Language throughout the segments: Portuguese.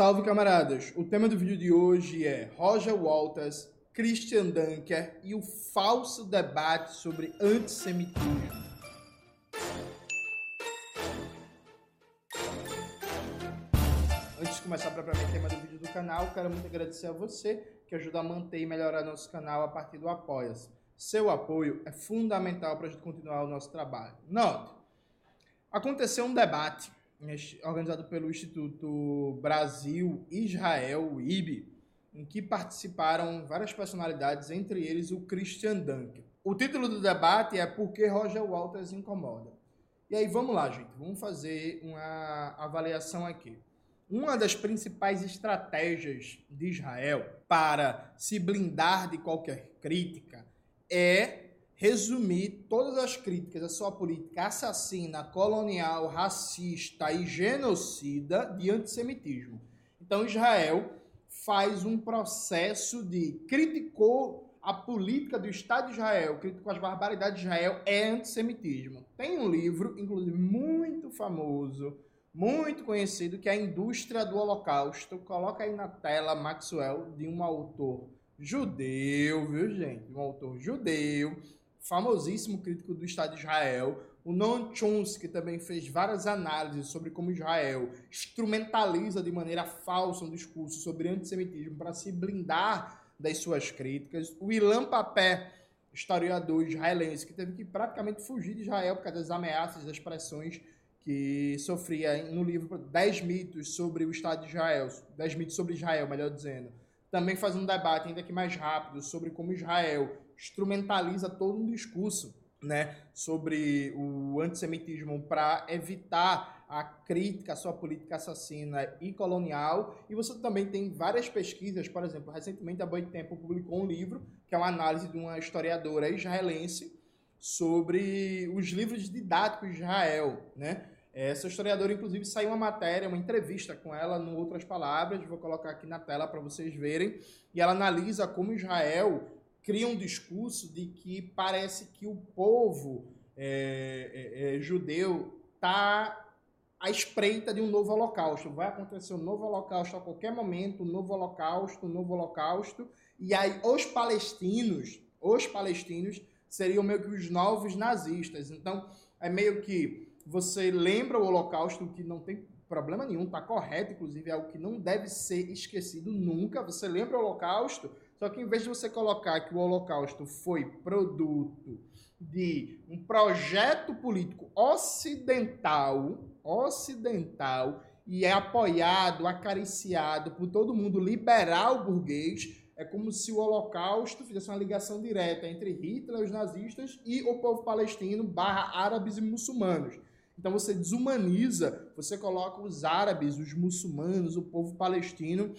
Salve camaradas! O tema do vídeo de hoje é Roger Walters, Christian Dunker e o falso debate sobre antissemitismo. Antes de começar propriamente o tema do vídeo do canal, quero muito agradecer a você que ajuda a manter e melhorar nosso canal a partir do Apoia-se. Seu apoio é fundamental para a gente continuar o nosso trabalho. Note, aconteceu um debate organizado pelo Instituto Brasil Israel, IB, em que participaram várias personalidades, entre eles o Christian Dunker. O título do debate é Por que Roger Walters incomoda? E aí vamos lá, gente, vamos fazer uma avaliação aqui. Uma das principais estratégias de Israel para se blindar de qualquer crítica é resumir todas as críticas à sua política assassina, colonial, racista e genocida de antissemitismo. Então Israel faz um processo de criticou a política do Estado de Israel, criticou as barbaridades de Israel, é antissemitismo. Tem um livro, inclusive muito famoso, muito conhecido, que é a Indústria do Holocausto. Coloca aí na tela, Maxwell, de um autor judeu, viu gente? Um autor judeu, famosíssimo crítico do Estado de Israel, o Noam Chomsky também fez várias análises sobre como Israel instrumentaliza de maneira falsa um discurso sobre antissemitismo para se blindar das suas críticas. O Ilan Papé, historiador israelense, que teve que praticamente fugir de Israel por causa das ameaças, das pressões que sofria no livro 10 mitos sobre o Estado de Israel, 10 mitos sobre Israel, melhor dizendo. Também faz um debate ainda que mais rápido sobre como Israel instrumentaliza todo um discurso né, sobre o antissemitismo para evitar a crítica à sua política assassina e colonial. E você também tem várias pesquisas, por exemplo, recentemente a Boitempo publicou um livro, que é uma análise de uma historiadora israelense, sobre os livros didáticos de Israel, né? Essa historiadora, inclusive, saiu uma matéria, uma entrevista com ela, no Outras Palavras, vou colocar aqui na tela para vocês verem, e ela analisa como Israel cria um discurso de que parece que o povo é, é, é, judeu está à espreita de um novo holocausto. Vai acontecer um novo holocausto a qualquer momento, um novo holocausto, um novo holocausto. E aí os palestinos, os palestinos seriam meio que os novos nazistas. Então, é meio que você lembra o holocausto que não tem problema nenhum, tá correto, inclusive é algo que não deve ser esquecido nunca. Você lembra o holocausto, só que em vez de você colocar que o Holocausto foi produto de um projeto político ocidental, ocidental, e é apoiado, acariciado por todo mundo liberal burguês, é como se o Holocausto fizesse uma ligação direta entre Hitler, os nazistas, e o povo palestino barra árabes e muçulmanos. Então você desumaniza, você coloca os árabes, os muçulmanos, o povo palestino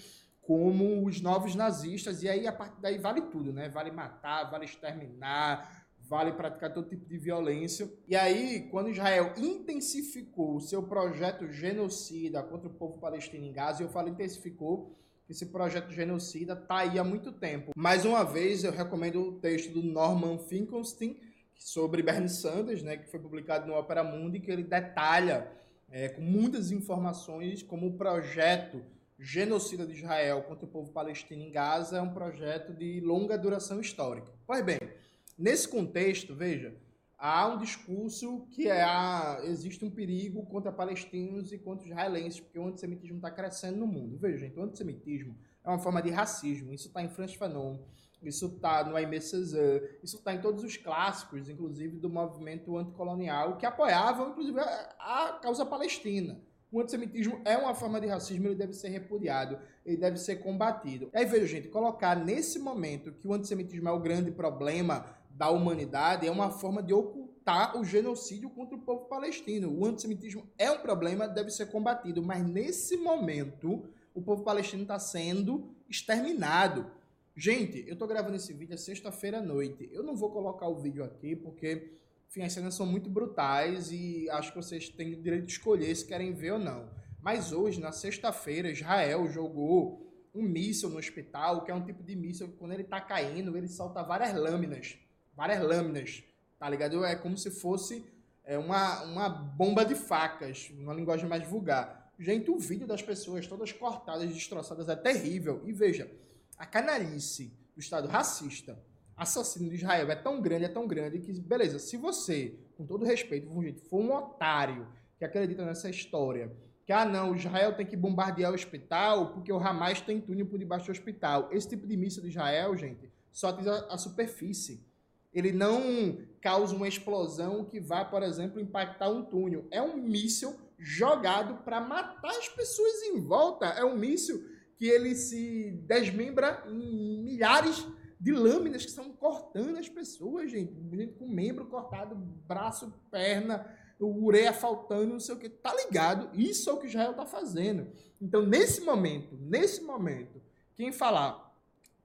como os novos nazistas, e aí a partir daí vale tudo, né? Vale matar, vale exterminar, vale praticar todo tipo de violência. E aí, quando Israel intensificou o seu projeto genocida contra o povo palestino em Gaza, eu falo intensificou, esse projeto genocida está aí há muito tempo. Mais uma vez, eu recomendo o texto do Norman Finkelstein sobre Bernie Sanders, né, que foi publicado no Opera Mundi, que ele detalha é, com muitas informações como o projeto genocida de Israel contra o povo palestino em Gaza é um projeto de longa duração histórica. Pois bem, nesse contexto, veja, há um discurso que é a, existe um perigo contra palestinos e contra israelenses, porque o antissemitismo está crescendo no mundo. Veja, gente, o antissemitismo é uma forma de racismo. Isso está em Franz Fanon, isso está no Aimé Césaire, isso está em todos os clássicos, inclusive do movimento anticolonial, que apoiavam, inclusive, a, a causa palestina. O antissemitismo é uma forma de racismo, ele deve ser repudiado, ele deve ser combatido. Aí veja, gente, colocar nesse momento que o antissemitismo é o grande problema da humanidade é uma forma de ocultar o genocídio contra o povo palestino. O antissemitismo é um problema, deve ser combatido, mas nesse momento o povo palestino está sendo exterminado. Gente, eu estou gravando esse vídeo sexta-feira à noite. Eu não vou colocar o vídeo aqui porque enfim, as cenas são muito brutais e acho que vocês têm o direito de escolher se querem ver ou não. Mas hoje, na sexta-feira, Israel jogou um míssil no hospital, que é um tipo de míssil que quando ele tá caindo, ele solta várias lâminas. Várias lâminas, tá ligado? É como se fosse é, uma, uma bomba de facas, uma linguagem mais vulgar. Gente, o vídeo das pessoas todas cortadas, destroçadas é terrível. E veja, a canalice do Estado racista, assassino de Israel é tão grande, é tão grande que, beleza, se você, com todo respeito, for um otário que acredita nessa história, que, ah, não, Israel tem que bombardear o hospital porque o Hamas tem túnel por debaixo do hospital. Esse tipo de míssil de Israel, gente, só atinge a, a superfície. Ele não causa uma explosão que vai, por exemplo, impactar um túnel. É um míssil jogado para matar as pessoas em volta. É um míssil que ele se desmembra em milhares de lâminas que estão cortando as pessoas, gente. Gente com membro cortado, braço, perna, o ureia faltando, não sei o que. Tá ligado? Isso é o que Israel tá fazendo. Então, nesse momento, nesse momento, quem falar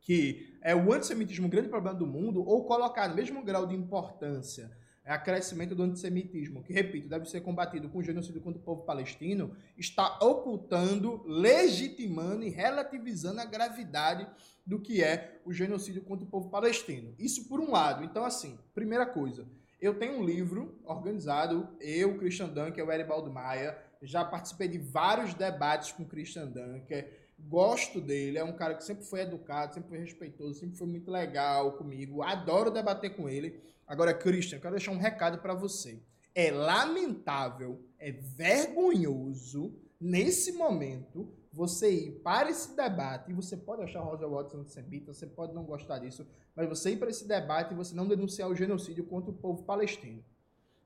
que é o antissemitismo um grande problema do mundo, ou colocar no mesmo grau de importância é crescimento do antissemitismo, que, repito, deve ser combatido com genocídio contra o povo palestino, está ocultando, legitimando e relativizando a gravidade do que é o genocídio contra o povo palestino. Isso por um lado. Então, assim, primeira coisa, eu tenho um livro organizado, eu, Christian Dunker, o Eribaldo Maia, já participei de vários debates com Christian Dunker, gosto dele, é um cara que sempre foi educado, sempre foi respeitoso, sempre foi muito legal comigo, adoro debater com ele. Agora, Christian, quero deixar um recado para você. É lamentável, é vergonhoso, nesse momento, você ir para esse debate, e você pode achar Roger Watson antissemita, você pode não gostar disso, mas você ir para esse debate e você não denunciar o genocídio contra o povo palestino.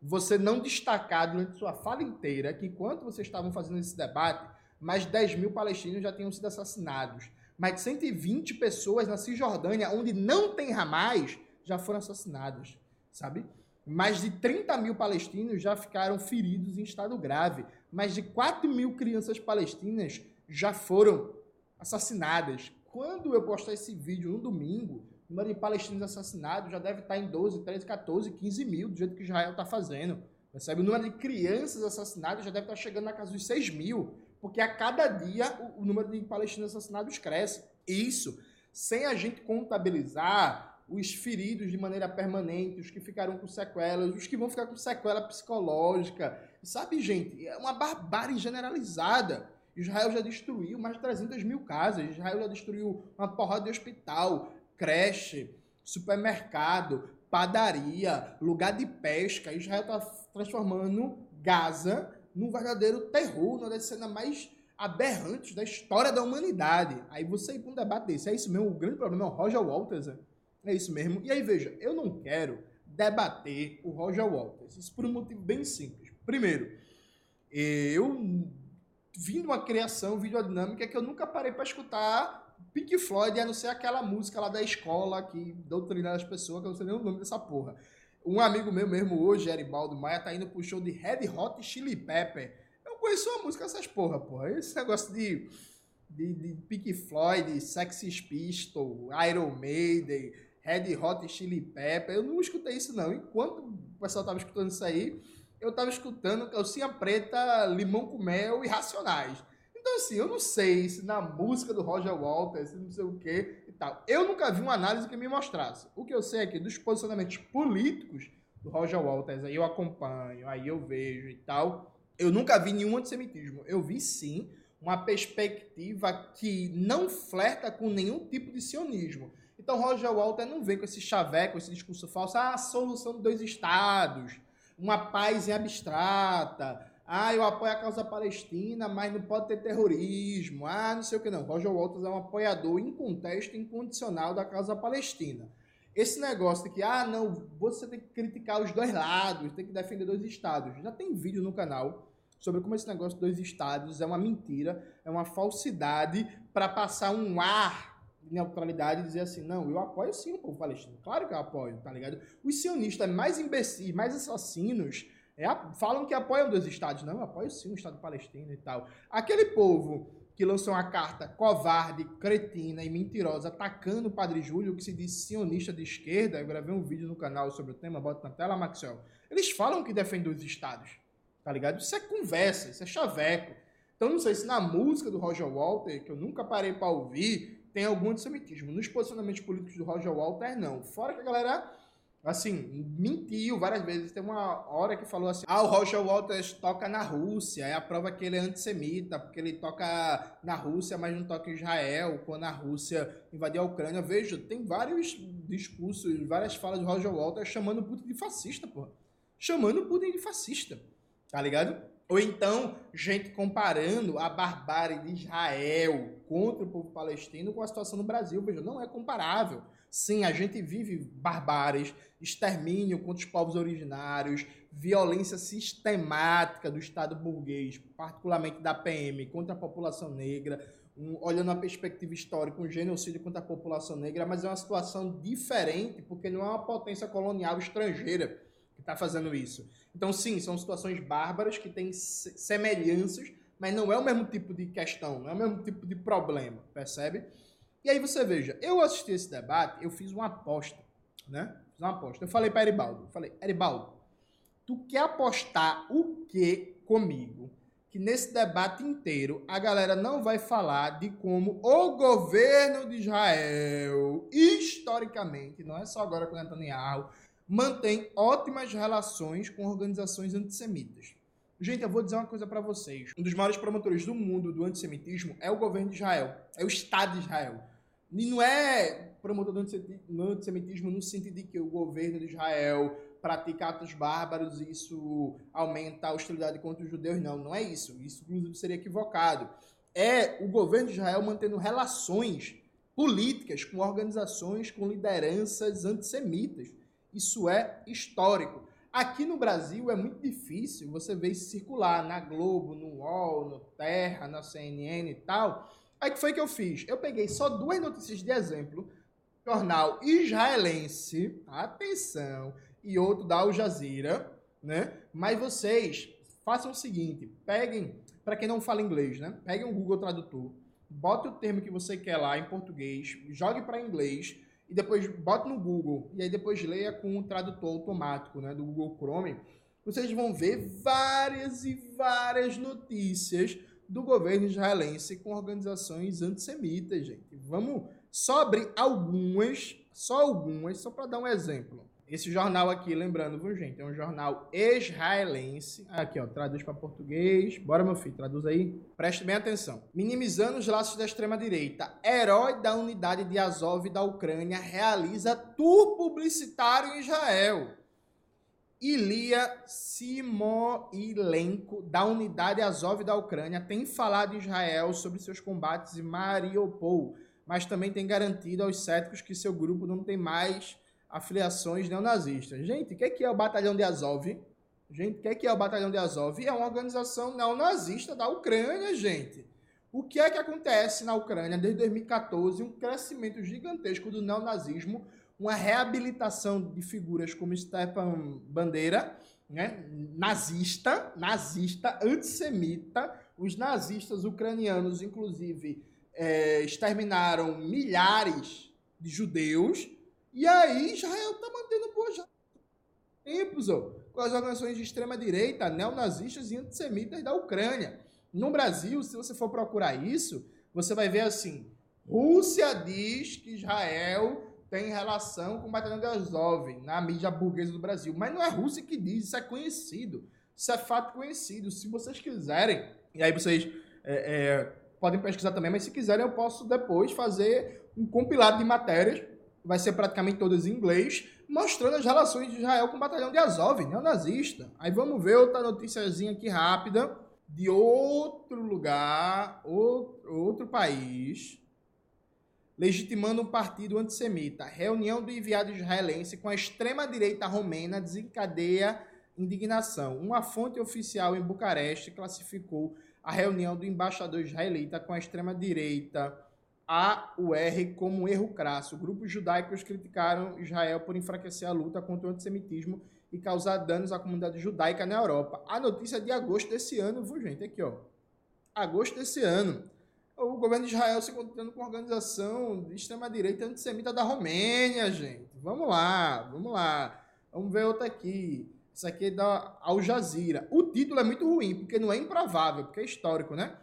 Você não destacar durante sua fala inteira que enquanto vocês estavam fazendo esse debate, mais de 10 mil palestinos já tinham sido assassinados. Mais de 120 pessoas na Cisjordânia, onde não tem Hamas, já foram assassinadas, sabe? Mais de 30 mil palestinos já ficaram feridos em estado grave. Mais de 4 mil crianças palestinas já foram assassinadas. Quando eu postar esse vídeo no domingo, o número de palestinos assassinados já deve estar em 12, 13, 14, 15 mil, do jeito que Israel está fazendo. Percebe? O número de crianças assassinadas já deve estar chegando na casa dos 6 mil, porque a cada dia o, o número de palestinos assassinados cresce. Isso sem a gente contabilizar os feridos de maneira permanente, os que ficaram com sequelas, os que vão ficar com sequela psicológica. Sabe, gente, é uma barbárie generalizada. Israel já destruiu mais de 300 mil casas, Israel já destruiu uma porrada de hospital, creche, supermercado, padaria, lugar de pesca. Israel está transformando Gaza num verdadeiro terror, uma das cenas mais aberrantes da história da humanidade. Aí você ir para um debate desse, é isso mesmo, o grande problema é o Roger Walters. É isso mesmo. E aí, veja, eu não quero debater o Roger Walters. Isso por um motivo bem simples. Primeiro, eu vim de uma criação videodinâmica que eu nunca parei para escutar Pink Floyd, a não ser aquela música lá da escola que doutrina as pessoas, que eu não sei nem o nome dessa porra. Um amigo meu mesmo hoje, Eribaldo Maia, tá indo pro show de Red Hot Chili Pepper. Eu conheço uma música dessas porra, porra. Esse negócio de, de, de Pink Floyd, Sexy Pistol, Iron Maiden, Red Hot Chili Pepper. Eu não escutei isso não. Enquanto o pessoal tava escutando isso aí, eu tava escutando Calcinha Preta, Limão com Mel e Racionais. Então, assim, eu não sei se na música do Roger Walters, não sei o que e tal. Eu nunca vi uma análise que me mostrasse. O que eu sei é que dos posicionamentos políticos do Roger Walters, aí eu acompanho, aí eu vejo e tal. Eu nunca vi nenhum antissemitismo. Eu vi sim uma perspectiva que não flerta com nenhum tipo de sionismo. Então Roger Walter não vem com esse chaveco, esse discurso falso, ah, a solução de dois estados, uma paz em abstrata, ah, eu apoio a causa palestina, mas não pode ter terrorismo, ah, não sei o que não. Roger Walters é um apoiador em contexto incondicional da causa palestina. Esse negócio de que, ah, não, você tem que criticar os dois lados, tem que defender dois estados. Já tem vídeo no canal sobre como esse negócio dos dois estados é uma mentira, é uma falsidade para passar um ar neutralidade e dizer assim, não, eu apoio sim o povo palestino. Claro que eu apoio, tá ligado? Os sionistas mais imbecis, mais assassinos, é, falam que apoiam dois estados. Não, eu apoio sim o Estado palestino e tal. Aquele povo que lançou uma carta covarde, cretina e mentirosa atacando o Padre Júlio, que se diz sionista de esquerda, eu gravei um vídeo no canal sobre o tema, bota na tela, Maxwell. Eles falam que defendem os estados, tá ligado? Isso é conversa, isso é chaveco. Então não sei se na música do Roger Walter, que eu nunca parei para ouvir, tem algum antissemitismo. Nos posicionamentos políticos do Roger Walter, não. Fora que a galera assim, mentiu várias vezes. Tem uma hora que falou assim: ah, o Roger Waters toca na Rússia. É a prova que ele é antissemita, porque ele toca na Rússia, mas não toca em Israel, quando a Rússia invadiu a Ucrânia. Veja, tem vários discursos, várias falas do Roger Waters chamando o Putin de fascista, porra. Chamando o Putin de fascista. Tá ligado? Ou então, gente comparando a barbárie de Israel contra o povo palestino com a situação no Brasil. Veja, não é comparável. Sim, a gente vive barbáries, extermínio contra os povos originários, violência sistemática do Estado burguês, particularmente da PM, contra a população negra, um, olhando a perspectiva histórica, um genocídio contra a população negra, mas é uma situação diferente, porque não é uma potência colonial estrangeira que está fazendo isso. Então, sim, são situações bárbaras que têm semelhanças, mas não é o mesmo tipo de questão, não é o mesmo tipo de problema, percebe? E aí você veja, eu assisti esse debate, eu fiz uma aposta, né? Fiz uma aposta. Eu falei para Eribaldo, falei, Eribaldo, tu quer apostar o que comigo? Que nesse debate inteiro a galera não vai falar de como o governo de Israel, historicamente, não é só agora com Netanyahu, mantém ótimas relações com organizações antissemitas. Gente, eu vou dizer uma coisa para vocês. Um dos maiores promotores do mundo do antissemitismo é o governo de Israel, é o Estado de Israel. E não é promotor do antissemitismo no sentido de que o governo de Israel pratica atos bárbaros e isso aumenta a hostilidade contra os judeus. Não, não é isso. Isso, inclusive, seria equivocado. É o governo de Israel mantendo relações políticas com organizações, com lideranças antissemitas. Isso é histórico. Aqui no Brasil é muito difícil você ver isso circular na Globo, no UOL, no Terra, na CNN e tal. Aí que foi que eu fiz? Eu peguei só duas notícias de exemplo. Jornal israelense, atenção, e outro da Al Jazeera, né? Mas vocês façam o seguinte, peguem, para quem não fala inglês, né? Peguem um Google Tradutor, bote o termo que você quer lá em português, jogue para inglês, e depois bota no Google e aí depois leia com o tradutor automático, né, do Google Chrome, vocês vão ver várias e várias notícias do governo israelense com organizações antissemitas, gente. Vamos só abrir algumas, só algumas, só para dar um exemplo. Esse jornal aqui, lembrando, gente? É um jornal israelense. Aqui, ó, traduz para português. Bora, meu filho, traduz aí. Preste bem atenção. Minimizando os laços da extrema-direita. Herói da unidade de Azov da Ucrânia realiza tour publicitário em Israel. Ilia Simoilenko, da unidade Azov da Ucrânia, tem falado em Israel sobre seus combates em Mariupol, mas também tem garantido aos céticos que seu grupo não tem mais afiliações neonazistas. Gente, o que é, que é o Batalhão de Azov? Gente, o que é, que é o Batalhão de Azov? É uma organização neonazista da Ucrânia, gente. O que é que acontece na Ucrânia desde 2014? Um crescimento gigantesco do neonazismo, uma reabilitação de figuras como Stepan Bandeira, né? nazista, nazista, antissemita. Os nazistas ucranianos, inclusive, é, exterminaram milhares de judeus e aí Israel está mantendo boas tempos com as organizações de extrema-direita, neonazistas e antissemitas da Ucrânia. No Brasil, se você for procurar isso, você vai ver assim: Rússia diz que Israel tem relação com o batalhão Azov na mídia burguesa do Brasil. Mas não é a Rússia que diz, isso é conhecido. Isso é fato conhecido. Se vocês quiserem, e aí vocês é, é, podem pesquisar também, mas se quiserem eu posso depois fazer um compilado de matérias vai ser praticamente todas em inglês, mostrando as relações de Israel com o batalhão de Azov, neonazista. Aí vamos ver outra noticiazinha aqui rápida de outro lugar, outro, outro país, legitimando um partido antissemita. Reunião do enviado israelense com a extrema-direita romena desencadeia indignação. Uma fonte oficial em Bucareste classificou a reunião do embaixador israelita com a extrema-direita a o R como um erro crasso. Grupos judaicos criticaram Israel por enfraquecer a luta contra o antissemitismo e causar danos à comunidade judaica na Europa. A notícia é de agosto desse ano, viu, gente? Aqui, ó. Agosto desse ano. O governo de Israel se encontrando com a organização de extrema-direita antissemita da Romênia, gente. Vamos lá, vamos lá. Vamos ver outra aqui. Isso aqui é da Al Jazeera. O título é muito ruim, porque não é improvável, porque é histórico, né?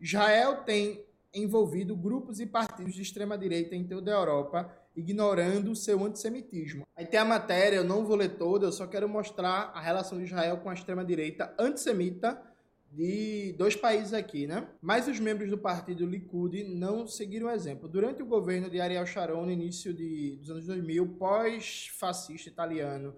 Israel tem envolvido grupos e partidos de extrema-direita em toda a Europa, ignorando seu antissemitismo. Aí tem a matéria, eu não vou ler toda, eu só quero mostrar a relação de Israel com a extrema-direita antissemita de dois países aqui, né? Mas os membros do partido Likud não seguiram o exemplo. Durante o governo de Ariel Sharon, no início de, dos anos 2000, pós-fascista italiano,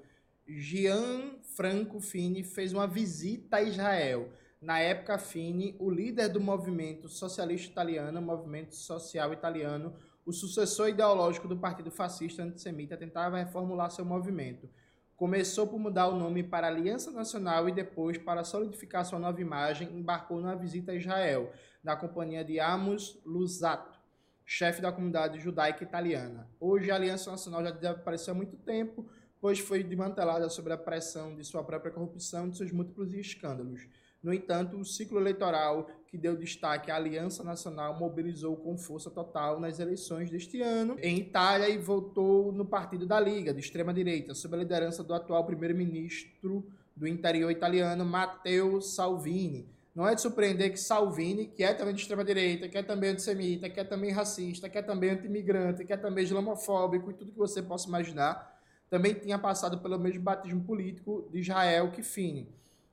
Gianfranco Fini fez uma visita a Israel. Na época, Fini, o líder do movimento socialista italiano, movimento social italiano, o sucessor ideológico do partido fascista antissemita, tentava reformular seu movimento. Começou por mudar o nome para Aliança Nacional e depois, para solidificar sua nova imagem, embarcou numa visita a Israel, na companhia de Amos Luzzatto, chefe da comunidade judaica italiana. Hoje, a Aliança Nacional já desapareceu há muito tempo, pois foi desmantelada sob a pressão de sua própria corrupção e de seus múltiplos escândalos. No entanto, o ciclo eleitoral que deu destaque à Aliança Nacional mobilizou com força total nas eleições deste ano em Itália e votou no partido da Liga, de extrema-direita, sob a liderança do atual primeiro-ministro do interior italiano, Matteo Salvini. Não é de surpreender que Salvini, que é também de extrema-direita, que é também antissemita, que é também racista, que é também anti-imigrante, que é também islamofóbico e tudo que você possa imaginar, também tinha passado pelo mesmo batismo político de Israel que Fini.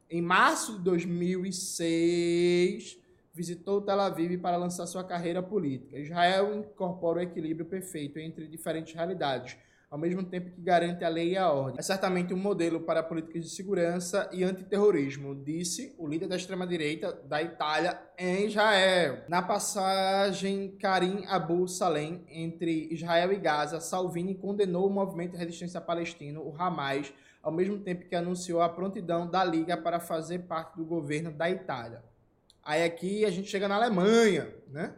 Em março de 2006, visitou Tel Aviv para lançar sua carreira política. Israel incorpora o equilíbrio perfeito entre diferentes realidades, ao mesmo tempo que garante a lei e a ordem. É certamente um modelo para políticas de segurança e antiterrorismo, disse o líder da extrema-direita da Itália em Israel. Na passagem Karim Abu Salem entre Israel e Gaza, Salvini condenou o movimento de resistência palestino, o Hamas, ao mesmo tempo que anunciou a prontidão da Liga para fazer parte do governo da Itália. Aí aqui a gente chega na Alemanha, né?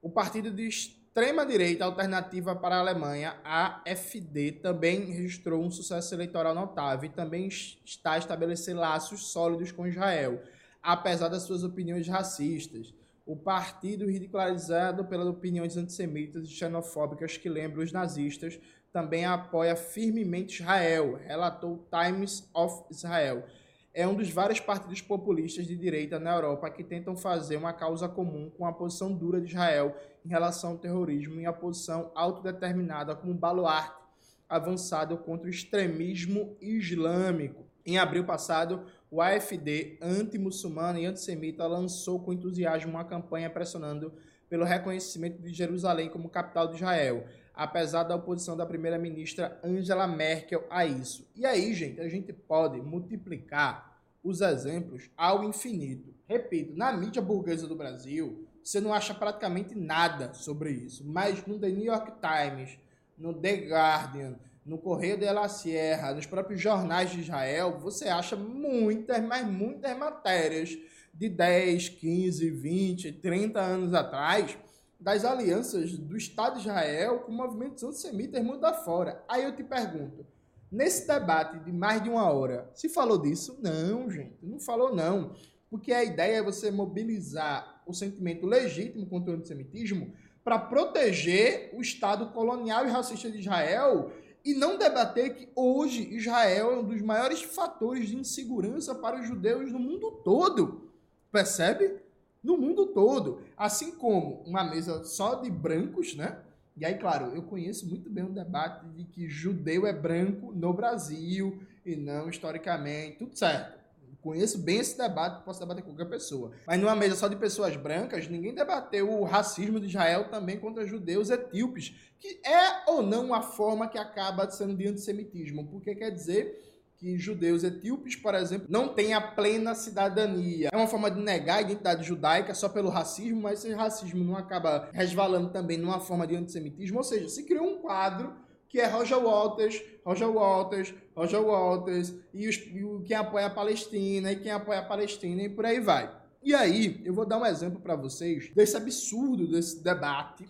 O partido de extrema-direita alternativa para a Alemanha, AfD, também registrou um sucesso eleitoral notável e também está a estabelecer laços sólidos com Israel, apesar das suas opiniões racistas. O partido, ridicularizado pelas opiniões antissemitas e xenofóbicas que lembram os nazistas, também apoia firmemente Israel, relatou Times of Israel. É um dos vários partidos populistas de direita na Europa que tentam fazer uma causa comum com a posição dura de Israel em relação ao terrorismo e a posição autodeterminada como baluarte avançado contra o extremismo islâmico. Em abril passado, o AFD, anti-muçulmano e antissemita, lançou com entusiasmo uma campanha pressionando pelo reconhecimento de Jerusalém como capital de Israel apesar da oposição da primeira-ministra Angela Merkel a isso. E aí, gente, a gente pode multiplicar os exemplos ao infinito. Repito, na mídia burguesa do Brasil, você não acha praticamente nada sobre isso, mas no The New York Times, no The Guardian, no Correio de la Sierra, nos próprios jornais de Israel, você acha muitas, mas muitas matérias de 10, 15, 20, 30 anos atrás das alianças do Estado de Israel com movimentos antissemitas mundo afora. Aí eu te pergunto, nesse debate de mais de uma hora, se falou disso? Não, gente, não falou não. Porque a ideia é você mobilizar o sentimento legítimo contra o antissemitismo para proteger o Estado colonial e racista de Israel e não debater que hoje Israel é um dos maiores fatores de insegurança para os judeus no mundo todo. Percebe? No mundo todo. Assim como uma mesa só de brancos, né? E aí, claro, eu conheço muito bem o debate de que judeu é branco no Brasil e não historicamente, tudo certo. Conheço bem esse debate, posso debater com qualquer pessoa. Mas numa mesa só de pessoas brancas, ninguém debateu o racismo de Israel também contra judeus etíopes, que é ou não uma forma que acaba sendo de antissemitismo, porque quer dizer que judeus etíopes, por exemplo, não têm a plena cidadania. É uma forma de negar a identidade judaica só pelo racismo, mas esse racismo não acaba resvalando também numa forma de antissemitismo. Ou seja, se criou um quadro que é Roger Walters, Roger Walters, Roger Walters, e, os, e quem apoia a Palestina, e quem apoia a Palestina, e por aí vai. E aí, eu vou dar um exemplo para vocês desse absurdo desse debate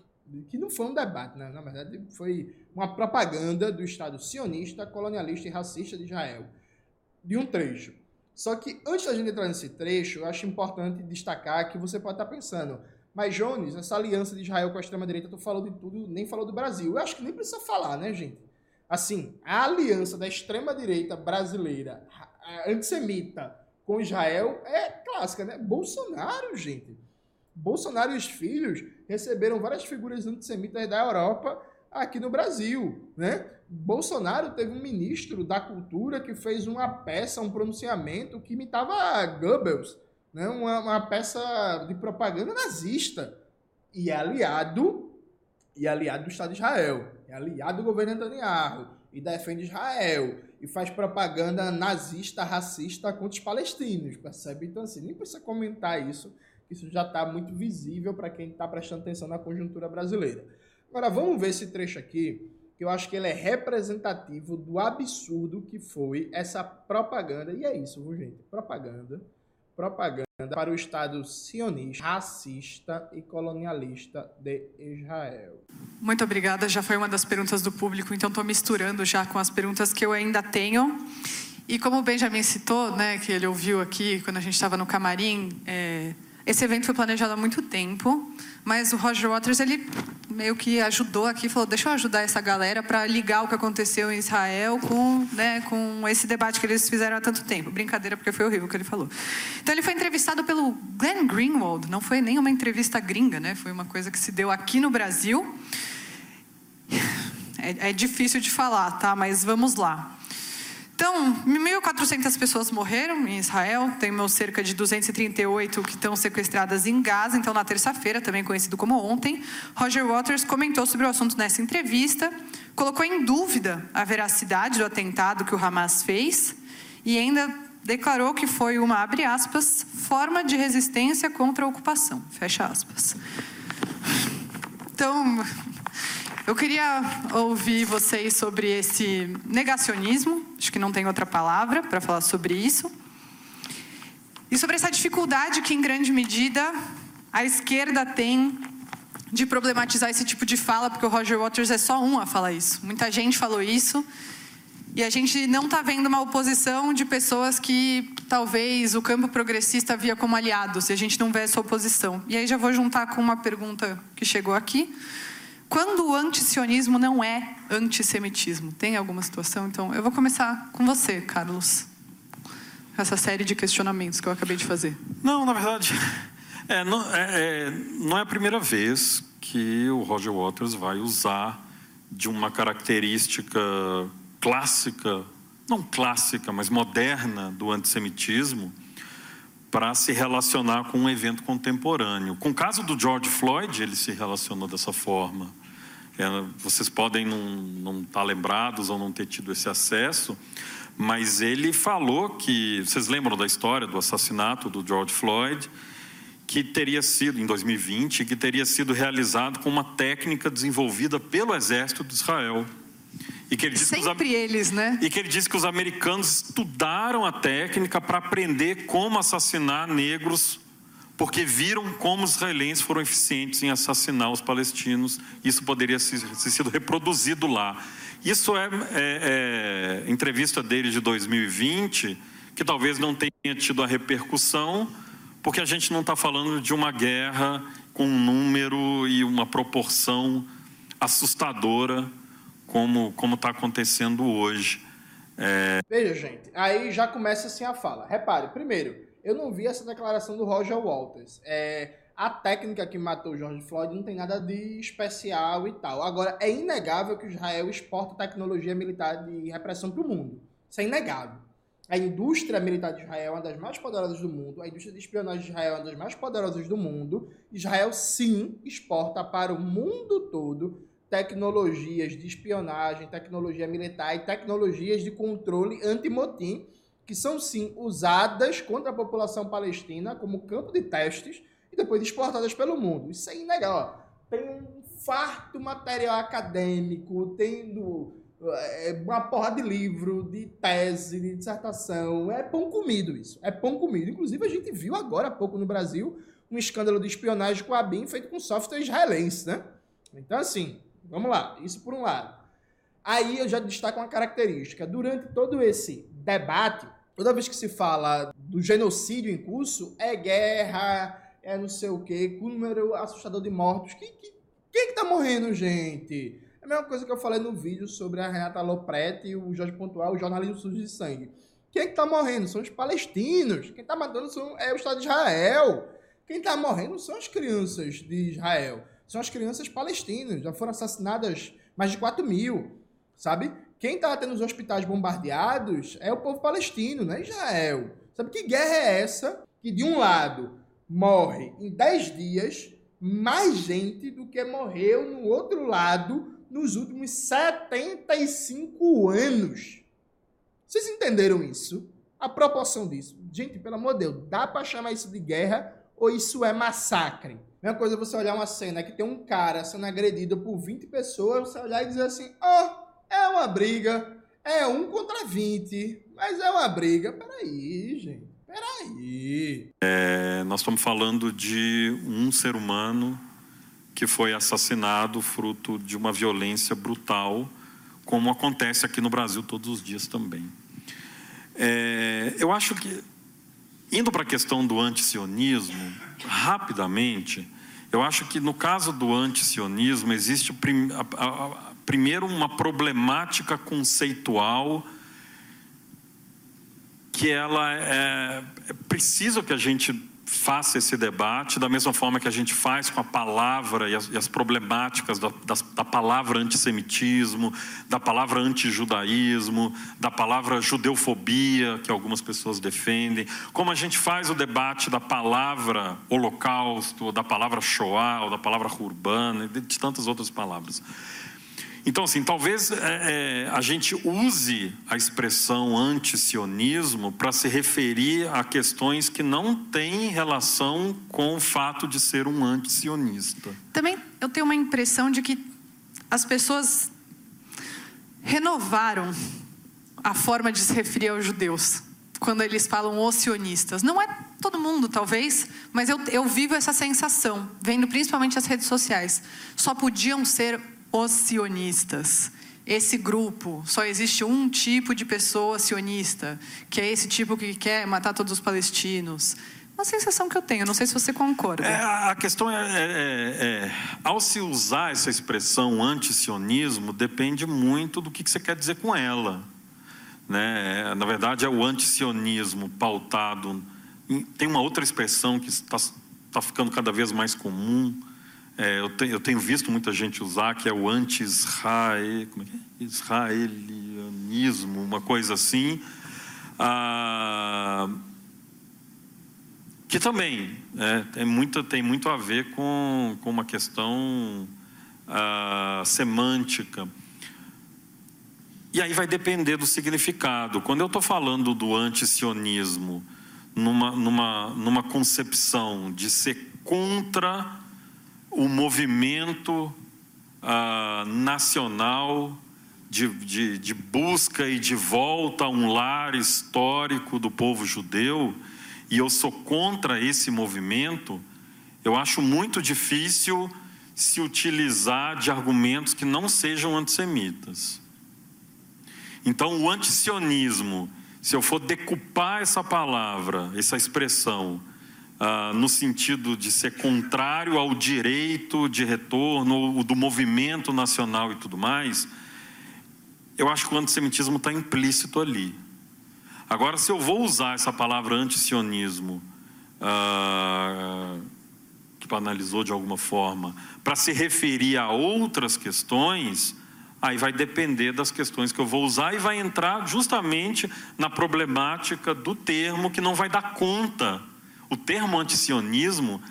que não foi um debate, né? na verdade foi uma propaganda do Estado sionista, colonialista e racista de Israel, de um trecho. Só que antes da gente entrar nesse trecho, eu acho importante destacar que você pode estar pensando, mas Jones, essa aliança de Israel com a extrema-direita, tu falou de tudo, nem falou do Brasil. Eu acho que nem precisa falar, né, gente? Assim, a aliança da extrema-direita brasileira, antissemita, com Israel é clássica, né? Bolsonaro, gente. Bolsonaro e os filhos receberam várias figuras antissemitas da Europa aqui no Brasil, né? Bolsonaro teve um ministro da cultura que fez uma peça, um pronunciamento que imitava Goebbels, né? uma, uma peça de propaganda nazista e é aliado e aliado do Estado de Israel, é aliado do governo Netanyahu e defende Israel e faz propaganda nazista, racista contra os palestinos, percebe? Então assim, nem precisa comentar isso, isso já está muito visível para quem está prestando atenção na conjuntura brasileira. Agora vamos ver esse trecho aqui, que eu acho que ele é representativo do absurdo que foi essa propaganda, e é isso, viu, gente? Propaganda, propaganda para o Estado sionista, racista e colonialista de Israel. Muito obrigada, já foi uma das perguntas do público, então estou misturando já com as perguntas que eu ainda tenho. E como o Benjamin citou, né, que ele ouviu aqui quando a gente estava no camarim, é, esse evento foi planejado há muito tempo, mas o Roger Waters ele meio que ajudou aqui, falou: deixa eu ajudar essa galera para ligar o que aconteceu em Israel com, né, com esse debate que eles fizeram há tanto tempo. Brincadeira, porque foi horrível o que ele falou. Então ele foi entrevistado pelo Glenn Greenwald, não foi nem uma entrevista gringa, né? Foi uma coisa que se deu aqui no Brasil. É, é difícil de falar, tá? Mas vamos lá. Então, 1.400 pessoas morreram em Israel, temos cerca de 238 que estão sequestradas em Gaza. Então, na terça-feira, também conhecido como ontem, Roger Waters comentou sobre o assunto nessa entrevista, colocou em dúvida a veracidade do atentado que o Hamas fez e ainda declarou que foi uma, abre aspas, forma de resistência contra a ocupação, fecha aspas. Então, eu queria ouvir vocês sobre esse negacionismo, acho que não tem outra palavra para falar sobre isso. E sobre essa dificuldade que, em grande medida, a esquerda tem de problematizar esse tipo de fala, porque o Roger Waters é só um a falar isso. Muita gente falou isso. E a gente não está vendo uma oposição de pessoas que talvez o campo progressista via como aliados, e a gente não vê essa oposição. E aí já vou juntar com uma pergunta que chegou aqui. Quando o antisionismo não é antissemitismo? Tem alguma situação? Então, eu vou começar com você, Carlos. Essa série de questionamentos que eu acabei de fazer. Não, na verdade, é, não, é, é, não é a primeira vez que o Roger Waters vai usar de uma característica clássica, não clássica, mas moderna do antissemitismo para se relacionar com um evento contemporâneo. Com o caso do George Floyd, ele se relacionou dessa forma. Vocês podem não estar tá lembrados ou não ter tido esse acesso, mas ele falou que. Vocês lembram da história do assassinato do George Floyd? Que teria sido, em 2020, que teria sido realizado com uma técnica desenvolvida pelo exército de Israel. E que ele disse Sempre que os, eles, né? E que ele disse que os americanos estudaram a técnica para aprender como assassinar negros porque viram como os israelenses foram eficientes em assassinar os palestinos. Isso poderia ter sido reproduzido lá. Isso é, é, é entrevista dele de 2020, que talvez não tenha tido a repercussão, porque a gente não está falando de uma guerra com um número e uma proporção assustadora como como está acontecendo hoje. É... Veja, gente, aí já começa assim a fala. Repare, primeiro, eu não vi essa declaração do Roger Walters. É, a técnica que matou George Floyd não tem nada de especial e tal. Agora, é inegável que Israel exporta tecnologia militar de repressão para o mundo. Isso é inegável. A indústria militar de Israel é uma das mais poderosas do mundo, a indústria de espionagem de Israel é uma das mais poderosas do mundo. Israel, sim, exporta para o mundo todo tecnologias de espionagem, tecnologia militar e tecnologias de controle anti-motim que são sim usadas contra a população palestina como campo de testes e depois exportadas pelo mundo. Isso é ilegal. Tem um farto material acadêmico, tendo é, uma porra de livro, de tese, de dissertação. É pão comido isso. É pão comido. Inclusive, a gente viu agora há pouco no Brasil um escândalo de espionagem com a BIM feito com software israelense, né? Então, assim, vamos lá. Isso por um lado. Aí eu já destaco uma característica. Durante todo esse debate, toda vez que se fala do genocídio em curso, é guerra, é não sei o quê, com número assustador de mortos. Quem, quem, quem é que tá morrendo, gente? É a mesma coisa que eu falei no vídeo sobre a Renata Lopretti e o Jorge Pontual, o jornalismo sujo de sangue. Quem é que tá morrendo? São os palestinos. Quem tá matando são, é o Estado de Israel. Quem tá morrendo são as crianças de Israel. são as crianças palestinas. Já foram assassinadas mais de 4 mil, sabe? Quem está tendo os hospitais bombardeados é o povo palestino, não é Israel. Sabe que guerra é essa? Que de um lado morre em 10 dias mais gente do que morreu no outro lado nos últimos 75 anos. Vocês entenderam isso? A proporção disso. Gente, pelo amor de Deus, dá para chamar isso de guerra ou isso é massacre? Mesma coisa você olhar uma cena que tem um cara sendo agredido por 20 pessoas, você olhar e dizer assim: ó, oh, é uma briga, é um contra 20, mas é uma briga. Peraí, gente, peraí. É, nós estamos falando de um ser humano que foi assassinado fruto de uma violência brutal, como acontece aqui no Brasil todos os dias também. É, eu acho que, indo para a questão do antisionismo, rapidamente, eu acho que no caso do antisionismo existe a, a, primeiro uma problemática conceitual que ela é, é preciso que a gente faça esse debate da mesma forma que a gente faz com a palavra e as, e as problemáticas da, das, da, palavra antissemitismo, da palavra antijudaísmo, da palavra judeufobia, que algumas pessoas defendem, como a gente faz o debate da palavra holocausto, da palavra shoah, ou da palavra urbana, de tantas outras palavras. Então, assim, talvez é, é, a gente use a expressão antisionismo para se referir a questões que não têm relação com o fato de ser um antisionista. Também eu tenho uma impressão de que as pessoas renovaram a forma de se referir aos judeus quando eles falam os sionistas. Não é todo mundo, talvez, mas eu, eu vivo essa sensação, vendo principalmente as redes sociais. Só podiam ser os sionistas. Esse grupo, só existe um tipo de pessoa sionista, que é esse tipo que quer matar todos os palestinos. Uma sensação que eu tenho, não sei se você concorda. É, a questão é, é, é, é, ao se usar essa expressão antisionismo, depende muito do que, você quer dizer com ela. Né? Na verdade, é o antisionismo pautado. Em, tem uma outra expressão que está tá ficando cada vez mais comum, é, eu, tenho, eu, tenho, visto muita gente usar que é o anti-israel, como é é? uma coisa assim, ah, que também é, tem, muito, tem muito a ver com, com uma questão ah, semântica. E aí vai depender do significado. Quando eu estou falando do antisionismo numa, numa, numa concepção de ser contra o movimento ah, nacional de, de, de busca e de volta a um lar histórico do povo judeu, e eu sou contra esse movimento, eu acho muito difícil se utilizar de argumentos que não sejam antissemitas. Então, o antisionismo, se eu for decupar essa palavra, essa expressão, ah, no sentido de ser contrário ao direito de retorno do movimento nacional e tudo mais, eu acho que o antissemitismo está implícito ali. Agora, se eu vou usar essa palavra antisionismo, ah, que analisou de alguma forma, para se referir a outras questões, aí vai depender das questões que eu vou usar e vai entrar justamente na problemática do termo que não vai dar conta o termo antisionismo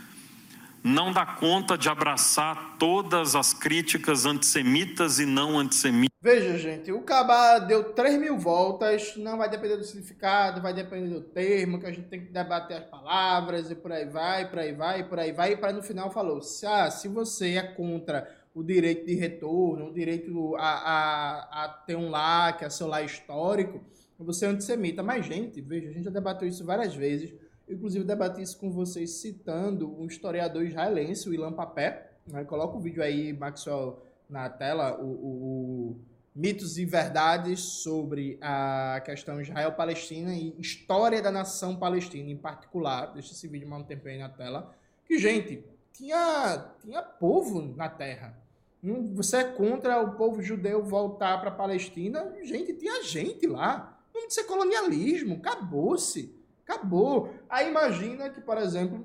não dá conta de abraçar todas as críticas antissemitas e não antissemitas. Veja, gente, o Cabá deu 3 mil voltas, não vai depender do significado, vai depender do termo, que a gente tem que debater as palavras e por aí vai, por aí vai, por aí vai, e para no final falou: se, ah, se você é contra o direito de retorno, o direito a, a, a ter um lar, que é seu lar histórico, você é antissemita. Mas, gente, veja, a gente já debateu isso várias vezes eu, inclusive, debati isso com vocês citando um historiador israelense, o Ilan Papé. Né? Coloca o vídeo aí, Maxwell, na tela, o, o, o Mitos e Verdades sobre a questão Israel-Palestina e história da nação palestina em particular. Deixa esse vídeo mais um tempo aí na tela. Que, gente, tinha, tinha povo na terra. Você é contra o povo judeu voltar para a Palestina? Gente, tinha gente lá. Não ser colonialismo, acabou-se. Acabou. Aí imagina que, por exemplo,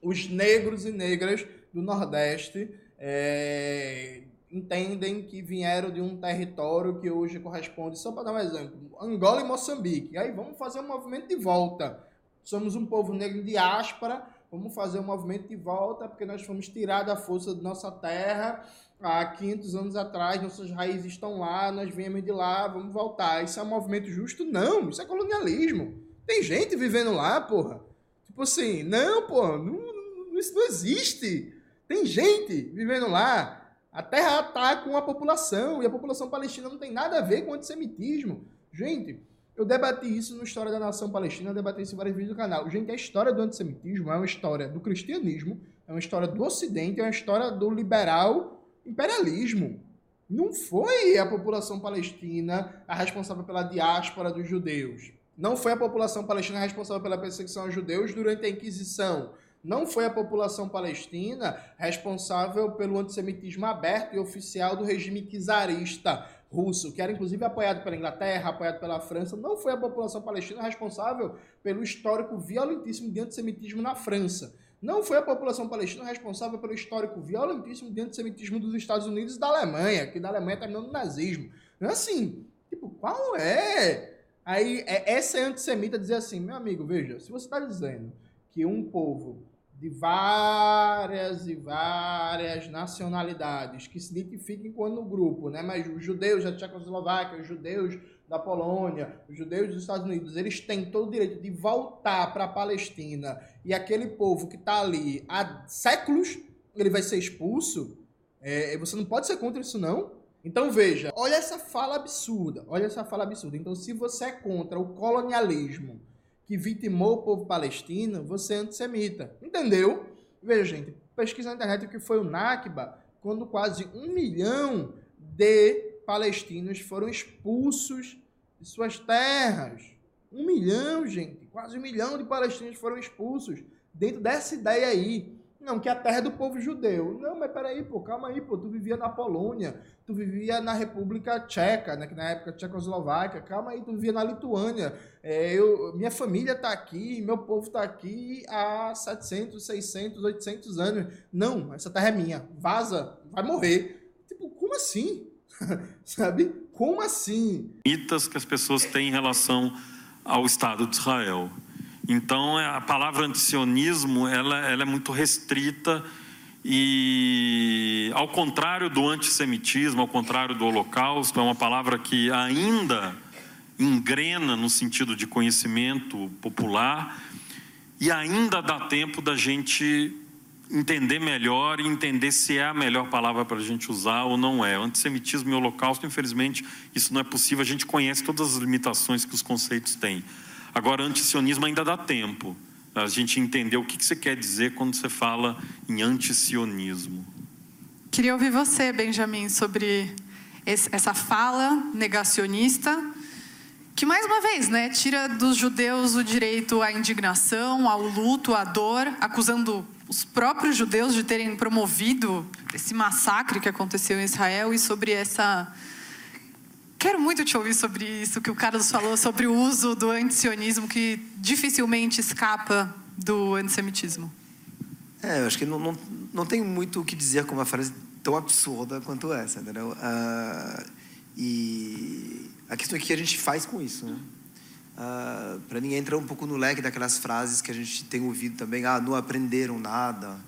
os negros e negras do Nordeste é, entendem que vieram de um território que hoje corresponde, só para dar um exemplo, Angola e Moçambique. Aí vamos fazer um movimento de volta. Somos um povo negro em diáspora, vamos fazer um movimento de volta porque nós fomos tirar da força da nossa terra há 500 anos atrás, nossas raízes estão lá, nós viemos de lá, vamos voltar. Isso é um movimento justo? Não, isso é colonialismo. Tem gente vivendo lá, porra. Tipo assim, não, porra, não, não, isso não existe. Tem gente vivendo lá. A terra está com a população e a população palestina não tem nada a ver com antissemitismo. Gente, eu debati isso no História da Nação Palestina, debati isso em vários vídeos do canal. Gente, a história do antissemitismo é uma história do cristianismo, é uma história do Ocidente, é uma história do liberal imperialismo. Não foi a população palestina a responsável pela diáspora dos judeus. Não foi a população palestina responsável pela perseguição aos judeus durante a Inquisição. Não foi a população palestina responsável pelo antissemitismo aberto e oficial do regime czarista russo, que era inclusive apoiado pela Inglaterra, apoiado pela França. Não foi a população palestina responsável pelo histórico violentíssimo de antissemitismo na França. Não foi a população palestina responsável pelo histórico violentíssimo de antissemitismo dos Estados Unidos e da Alemanha, que da Alemanha terminou no nazismo. É assim, tipo, qual é? Aí, é, essa é antissemita dizer assim, meu amigo, veja, se você está dizendo que um povo de várias e várias nacionalidades que se identifiquem quando grupo, né? Mas os judeus da Tchecoslováquia, os judeus da Polônia, os judeus dos Estados Unidos, eles têm todo o direito de voltar para a Palestina e aquele povo que está ali há séculos, ele vai ser expulso. É, você não pode ser contra isso, não. Então veja, olha essa fala absurda, olha essa fala absurda. Então se você é contra o colonialismo que vitimou o povo palestino, você é antissemita. Entendeu? Veja, gente, pesquisa na internet o que foi o Nakba, quando quase um milhão de palestinos foram expulsos de suas terras. Um milhão, gente, quase um milhão de palestinos foram expulsos dentro dessa ideia aí. Não, que a terra é do povo judeu. Não, mas peraí, pô, calma aí, pô. Tu vivia na Polônia, tu vivia na República Tcheca, né, que na época Tchecoslováquia. Calma aí, tu vivia na Lituânia. É, eu, minha família tá aqui, meu povo tá aqui há 700, 600, 800 anos. Não, essa terra é minha. Vaza, vai morrer. Tipo, como assim? Sabe? Como assim? Mitas que as pessoas têm em relação ao Estado de Israel. Então, é, a palavra antisionismo ela, ela é muito restrita e, ao contrário do antissemitismo, ao contrário do holocausto, é uma palavra que ainda engrena no sentido de conhecimento popular e ainda dá tempo da gente entender melhor e entender se é a melhor palavra para a gente usar ou não é. Antissemitismo e holocausto, infelizmente, isso não é possível. A gente conhece todas as limitações que os conceitos têm. Agora, antisionismo ainda dá tempo. A gente entender o que você quer dizer quando você fala em antisionismo. Queria ouvir você, Benjamin, sobre essa fala negacionista que mais uma vez, né, tira dos judeus o direito à indignação, ao luto, à dor, acusando os próprios judeus de terem promovido esse massacre que aconteceu em Israel e sobre essa Quero muito te ouvir sobre isso que o Carlos falou, sobre o uso do antisionismo que dificilmente escapa do antissemitismo. É, eu acho que não, não, não muito o que dizer com uma frase tão absurda quanto essa, entendeu? Uh, e a questão é que a gente faz com isso, né? Uh, Para mim, entra um pouco no leque daquelas frases que a gente tem ouvido também. Ah, não aprenderam nada.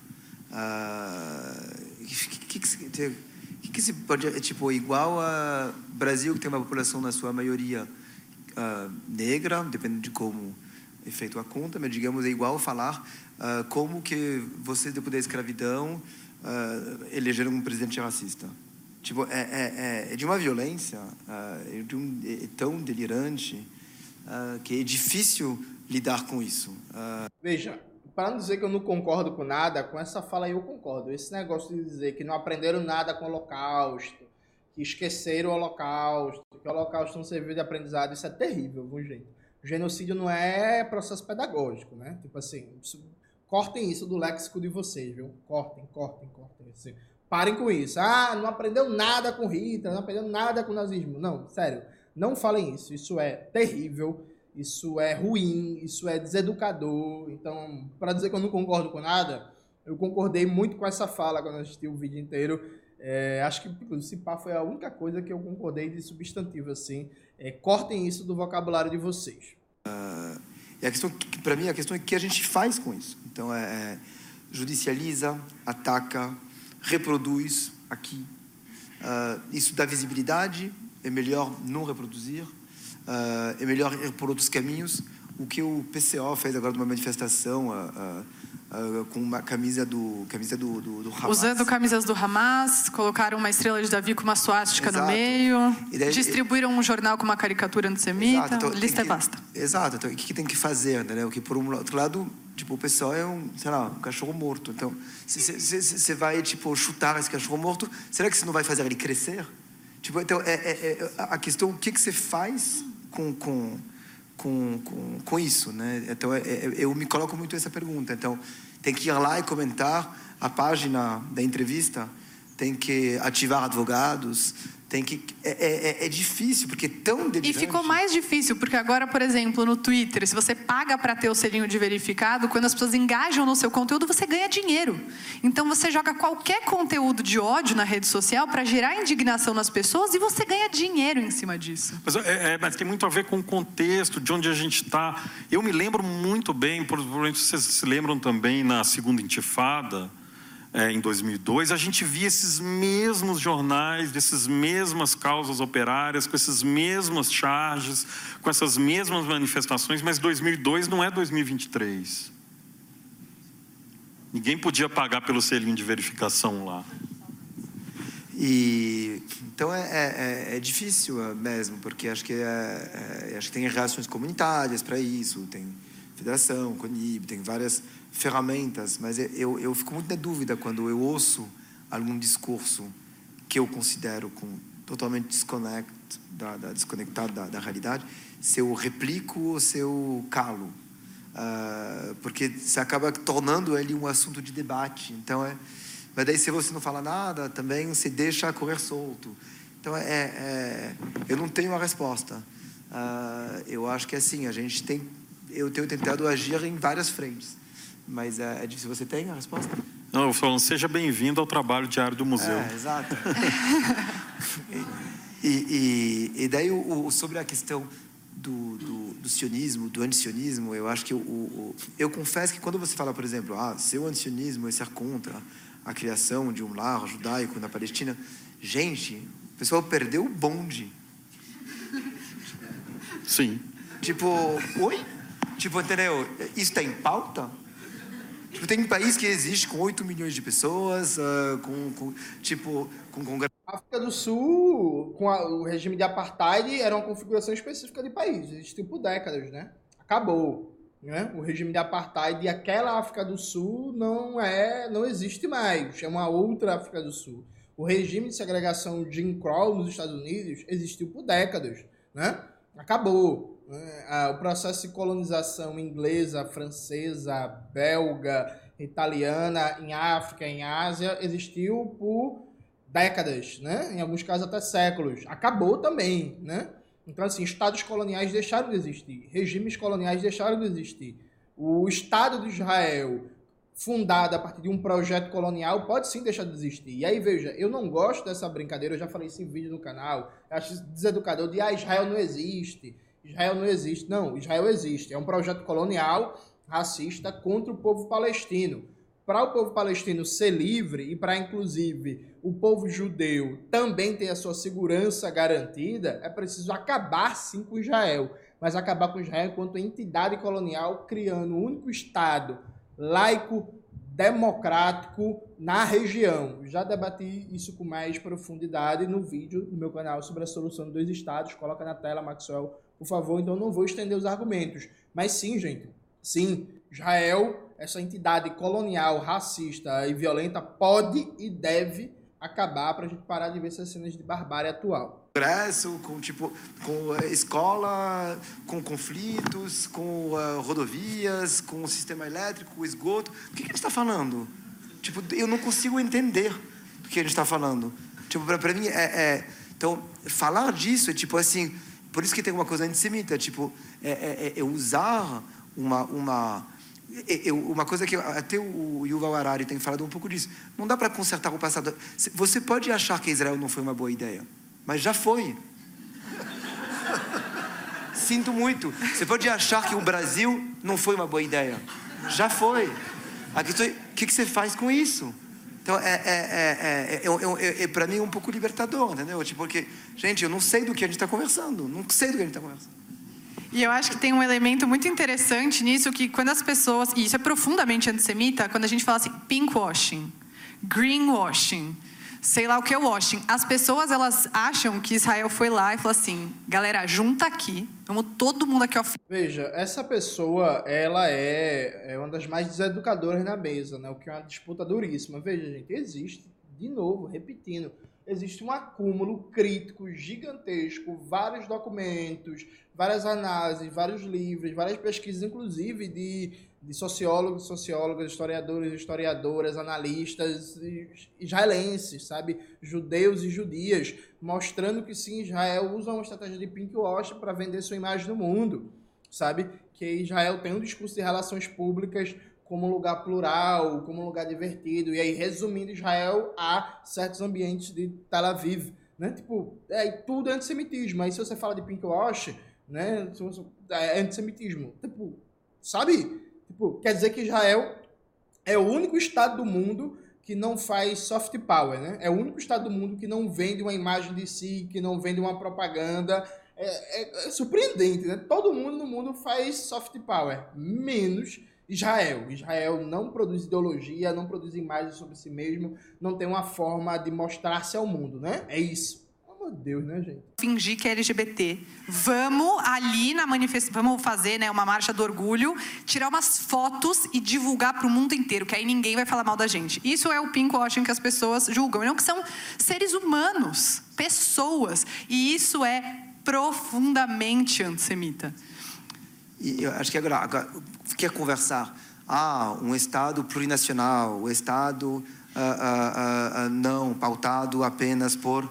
Uh, que, que, que, que, se pode é tipo igual a Brasil que tem uma população na sua maioria uh, negra, dependendo de como é feito a conta, mas digamos é igual falar uh, como que você depois da escravidão uh, elegeram um presidente racista. Tipo é, é, é de uma violência, é, de um, é tão delirante que é difícil lidar com isso. Veja, para não dizer que eu não concordo com nada, com essa fala aí eu concordo. Esse negócio de dizer que não aprenderam nada com o Holocausto, que esqueceram o Holocausto, que o Holocausto não serviu de aprendizado, isso é terrível, viu, gente? Genocídio não é processo pedagógico, né? Tipo assim, cortem isso do léxico de vocês, viu? Cortem, cortem, cortem. Assim. Parem com isso. Ah, não aprendeu nada com Hitler, não aprendeu nada com o nazismo. Não, sério, não falem isso. Isso é terrível isso é ruim, isso é deseducador. Então, para dizer que eu não concordo com nada, Eu concordei muito com essa fala quando assisti o vídeo inteiro. É, acho que o Cipá foi a única coisa que eu concordei de substantivo assim. É, cortem isso do vocabulário de vocês. Uh, e a questão, para mim, a questão é o que a gente faz com isso. Então, é, é judicializa, ataca, reproduz aqui. Uh, isso dá visibilidade, é melhor não reproduzir, uh, é melhor ir por outros caminhos. O que o PCO fez agora numa manifestação uh, uh, com uma camisa do camisa do, do, do, Hamas. Usando camisas do Hamas, colocaram uma estrela de Davi com uma suástica no meio, daí, distribuíram um jornal com uma caricatura antissemita, então, lista que, é basta. Exato, então o que, tem que fazer, né? O que por um outro lado Tipo, o pessoal é um, sei lá, um cachorro morto. Então, você vai, tipo, chutar esse cachorro morto, será que você não vai fazer ele crescer? Tipo, então, é, é, é a questão, o que, que você faz com, com, com, com, com isso, né? Então, é, é, eu me coloco muito essa pergunta. Então, tem que ir lá e comentar a página da entrevista, tem que ativar advogados, tem que é, é, é, é, difícil porque é tão delirante. E ficou mais difícil porque agora, por exemplo, no Twitter, se você paga para ter o selinho de verificado, quando as pessoas engajam no seu conteúdo, você ganha dinheiro. Então você joga qualquer conteúdo de ódio na rede social para gerar indignação nas pessoas e você ganha dinheiro em cima disso. Mas, é, é mas tem muito a ver com o contexto de onde a gente está. Eu me lembro muito bem, provavelmente vocês se lembram também na segunda intifada é, em 2002, a gente via esses mesmos jornais, dessas mesmas causas operárias, com esses mesmos charges, com essas mesmas manifestações, mas 2002 não é 2023. Ninguém podia pagar pelo selinho de verificação lá. E então é, é, é, é difícil é, mesmo, porque acho que, é, é, acho que tem relações comunitárias para isso, tem federação, CONIB, tem várias ferramentas, mas eu, eu fico muito na dúvida quando eu ouço algum discurso que eu considero com, totalmente desconect, da, da, desconectado da, da realidade, se eu replico ou se eu calo. Uh, porque se acaba tornando ele um assunto de debate. Então é, mas daí se você não fala nada, também se deixa correr solto. Então é, é eu não tenho uma resposta. Uh, eu acho que é assim, a gente tem, eu tenho tentado agir em várias frentes. Mas é, é difícil. Você tem a resposta? Não, eu falo, seja bem-vindo ao trabalho diário do museu. É, exato. e, e, e, daí, o, o, sobre a questão do, do, do sionismo, do antisionismo, eu acho que o, o, eu confesso que quando você fala, por exemplo, ah, seu antisionismo é ser contra a criação de um lar judaico na Palestina, gente, o pessoal perdeu o bonde. Sim. Tipo, oi? Tipo, entendeu? Isso está em pauta? Tipo, tem um país que existe com 8 milhões de pessoas, uh, com, com, tipo, com. A África do Sul, com a, o regime de apartheid, era uma configuração específica de país. Existiu por décadas, né? Acabou. Né? O regime de apartheid e aquela África do Sul não é, não existe mais. É uma outra África do Sul. O regime de segregação Jim Crow nos Estados Unidos existiu por décadas, né? Acabou. Né? O processo de colonização inglesa, francesa, belga, italiana em África, em Ásia, existiu por décadas, né? em alguns casos até séculos. Acabou também. Né? Então, assim, estados coloniais deixaram de existir, regimes coloniais deixaram de existir. O Estado de Israel, fundado a partir de um projeto colonial, pode sim deixar de existir. E aí, veja, eu não gosto dessa brincadeira, eu já falei isso em vídeo no canal, eu acho deseducador de ah, Israel não existe. Israel não existe. Não, Israel existe. É um projeto colonial racista contra o povo palestino. Para o povo palestino ser livre e para, inclusive, o povo judeu também ter a sua segurança garantida, é preciso acabar sim com Israel. Mas acabar com Israel enquanto entidade colonial, criando um único Estado laico, democrático na região. Já debati isso com mais profundidade no vídeo no meu canal sobre a solução de dois estados. Coloca na tela, Maxwell, por favor. Então não vou estender os argumentos. Mas sim, gente, sim, Israel, essa entidade colonial, racista e violenta, pode e deve acabar para a gente parar de ver essas cenas de barbárie atual. Congresso, com tipo, com eh, escola, com conflitos, com uh, rodovias, com o sistema elétrico, o esgoto. O que, que ele está falando? Tipo, eu não consigo entender o que ele está falando. Tipo, para mim é, é, então falar disso é tipo assim, por isso que tem uma coisa antissemita, tipo, é, é, é usar uma uma eu, uma coisa que até o Yuval Harari tem falado um pouco disso. Não dá para consertar o passado. Você pode achar que Israel não foi uma boa ideia, mas já foi. Sinto muito. Você pode achar que o Brasil não foi uma boa ideia. Já foi. A questão é, o que você faz com isso? Então, é, é, é, é, para mim um pouco libertador, entendeu? Tipo, porque, gente, eu não sei do que a gente está conversando. Não sei do que a gente está conversando. E eu acho que tem um elemento muito interessante nisso, que quando as pessoas, e isso é profundamente antissemita, quando a gente fala assim, pinkwashing, greenwashing, sei lá o que é washing. As pessoas, elas acham que Israel foi lá e falou assim, galera, junta aqui, vamos todo mundo aqui... Off... Veja, essa pessoa, ela é, é uma das mais deseducadoras na mesa, né? O que é uma disputa duríssima. Veja, gente, existe, de novo, repetindo, existe um acúmulo crítico gigantesco, vários documentos, várias análises, vários livros, várias pesquisas, inclusive de, de sociólogos, sociólogas, historiadores, historiadoras, analistas israelenses, sabe? Judeus e judias, mostrando que sim, Israel usa uma estratégia de pinkwash para vender sua imagem no mundo, sabe? Que Israel tem um discurso de relações públicas como lugar plural, como lugar divertido, e aí resumindo Israel a certos ambientes de Tel Aviv, né? Tipo, é tudo é antissemitismo. Aí se você fala de pinkwash, né? É antissemitismo. Tipo, sabe? Tipo, quer dizer que Israel é o único estado do mundo que não faz soft power, né? É o único estado do mundo que não vende uma imagem de si, que não vende uma propaganda. É, é, é surpreendente, né? Todo mundo no mundo faz soft power, menos Israel. Israel não produz ideologia, não produz imagens sobre si mesmo, não tem uma forma de mostrar-se ao mundo, né? É isso. Oh, Deus, né, gente? Fingir que é LGBT. Vamos ali na manifestação, vamos fazer né, uma marcha do orgulho, tirar umas fotos e divulgar para o mundo inteiro, que aí ninguém vai falar mal da gente. Isso é o pinkwashing que as pessoas julgam. Não que são seres humanos, pessoas. E isso é profundamente antissemita. E eu acho que agora, agora quer conversar, ah, um Estado plurinacional, o um Estado uh, uh, uh, não pautado apenas por